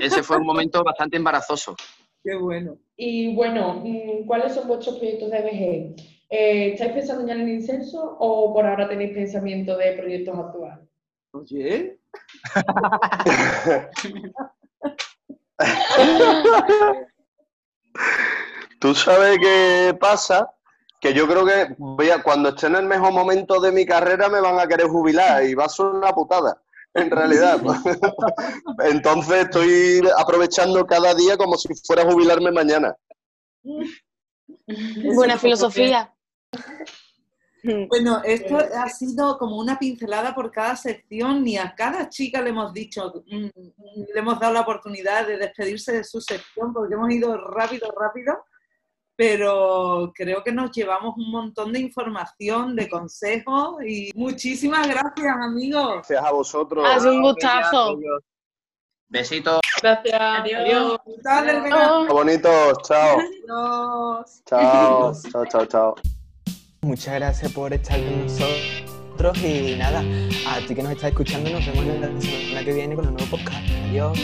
ese fue un momento bastante embarazoso. Qué bueno. Y bueno, mm, ¿cuáles son vuestros proyectos de VG? Eh, ¿Estáis pensando ya en el incenso o por ahora tenéis pensamiento de proyectos actuales? Oye. Tú sabes qué pasa, que yo creo que voy a- cuando esté en el mejor momento de mi carrera me van a querer jubilar y va a ser una putada, en realidad. Entonces estoy aprovechando cada día como si fuera a jubilarme mañana. Buena filosofía. Bueno, esto ha sido como una pincelada por cada sección, ni a cada chica le hemos dicho, mm, mm, le hemos dado la oportunidad de despedirse de su sección porque hemos ido rápido, rápido, pero creo que nos llevamos un montón de información, de consejos y muchísimas gracias, amigos. Gracias a vosotros. Ha sido un gustazo. Besitos. Gracias. Adiós. Del verano. Bonitos, chao. Adiós. Chao, chao, chao, chao. Muchas gracias por estar con nosotros y nada, a ti que nos estás escuchando nos vemos la semana que viene con un nuevo podcast. Adiós.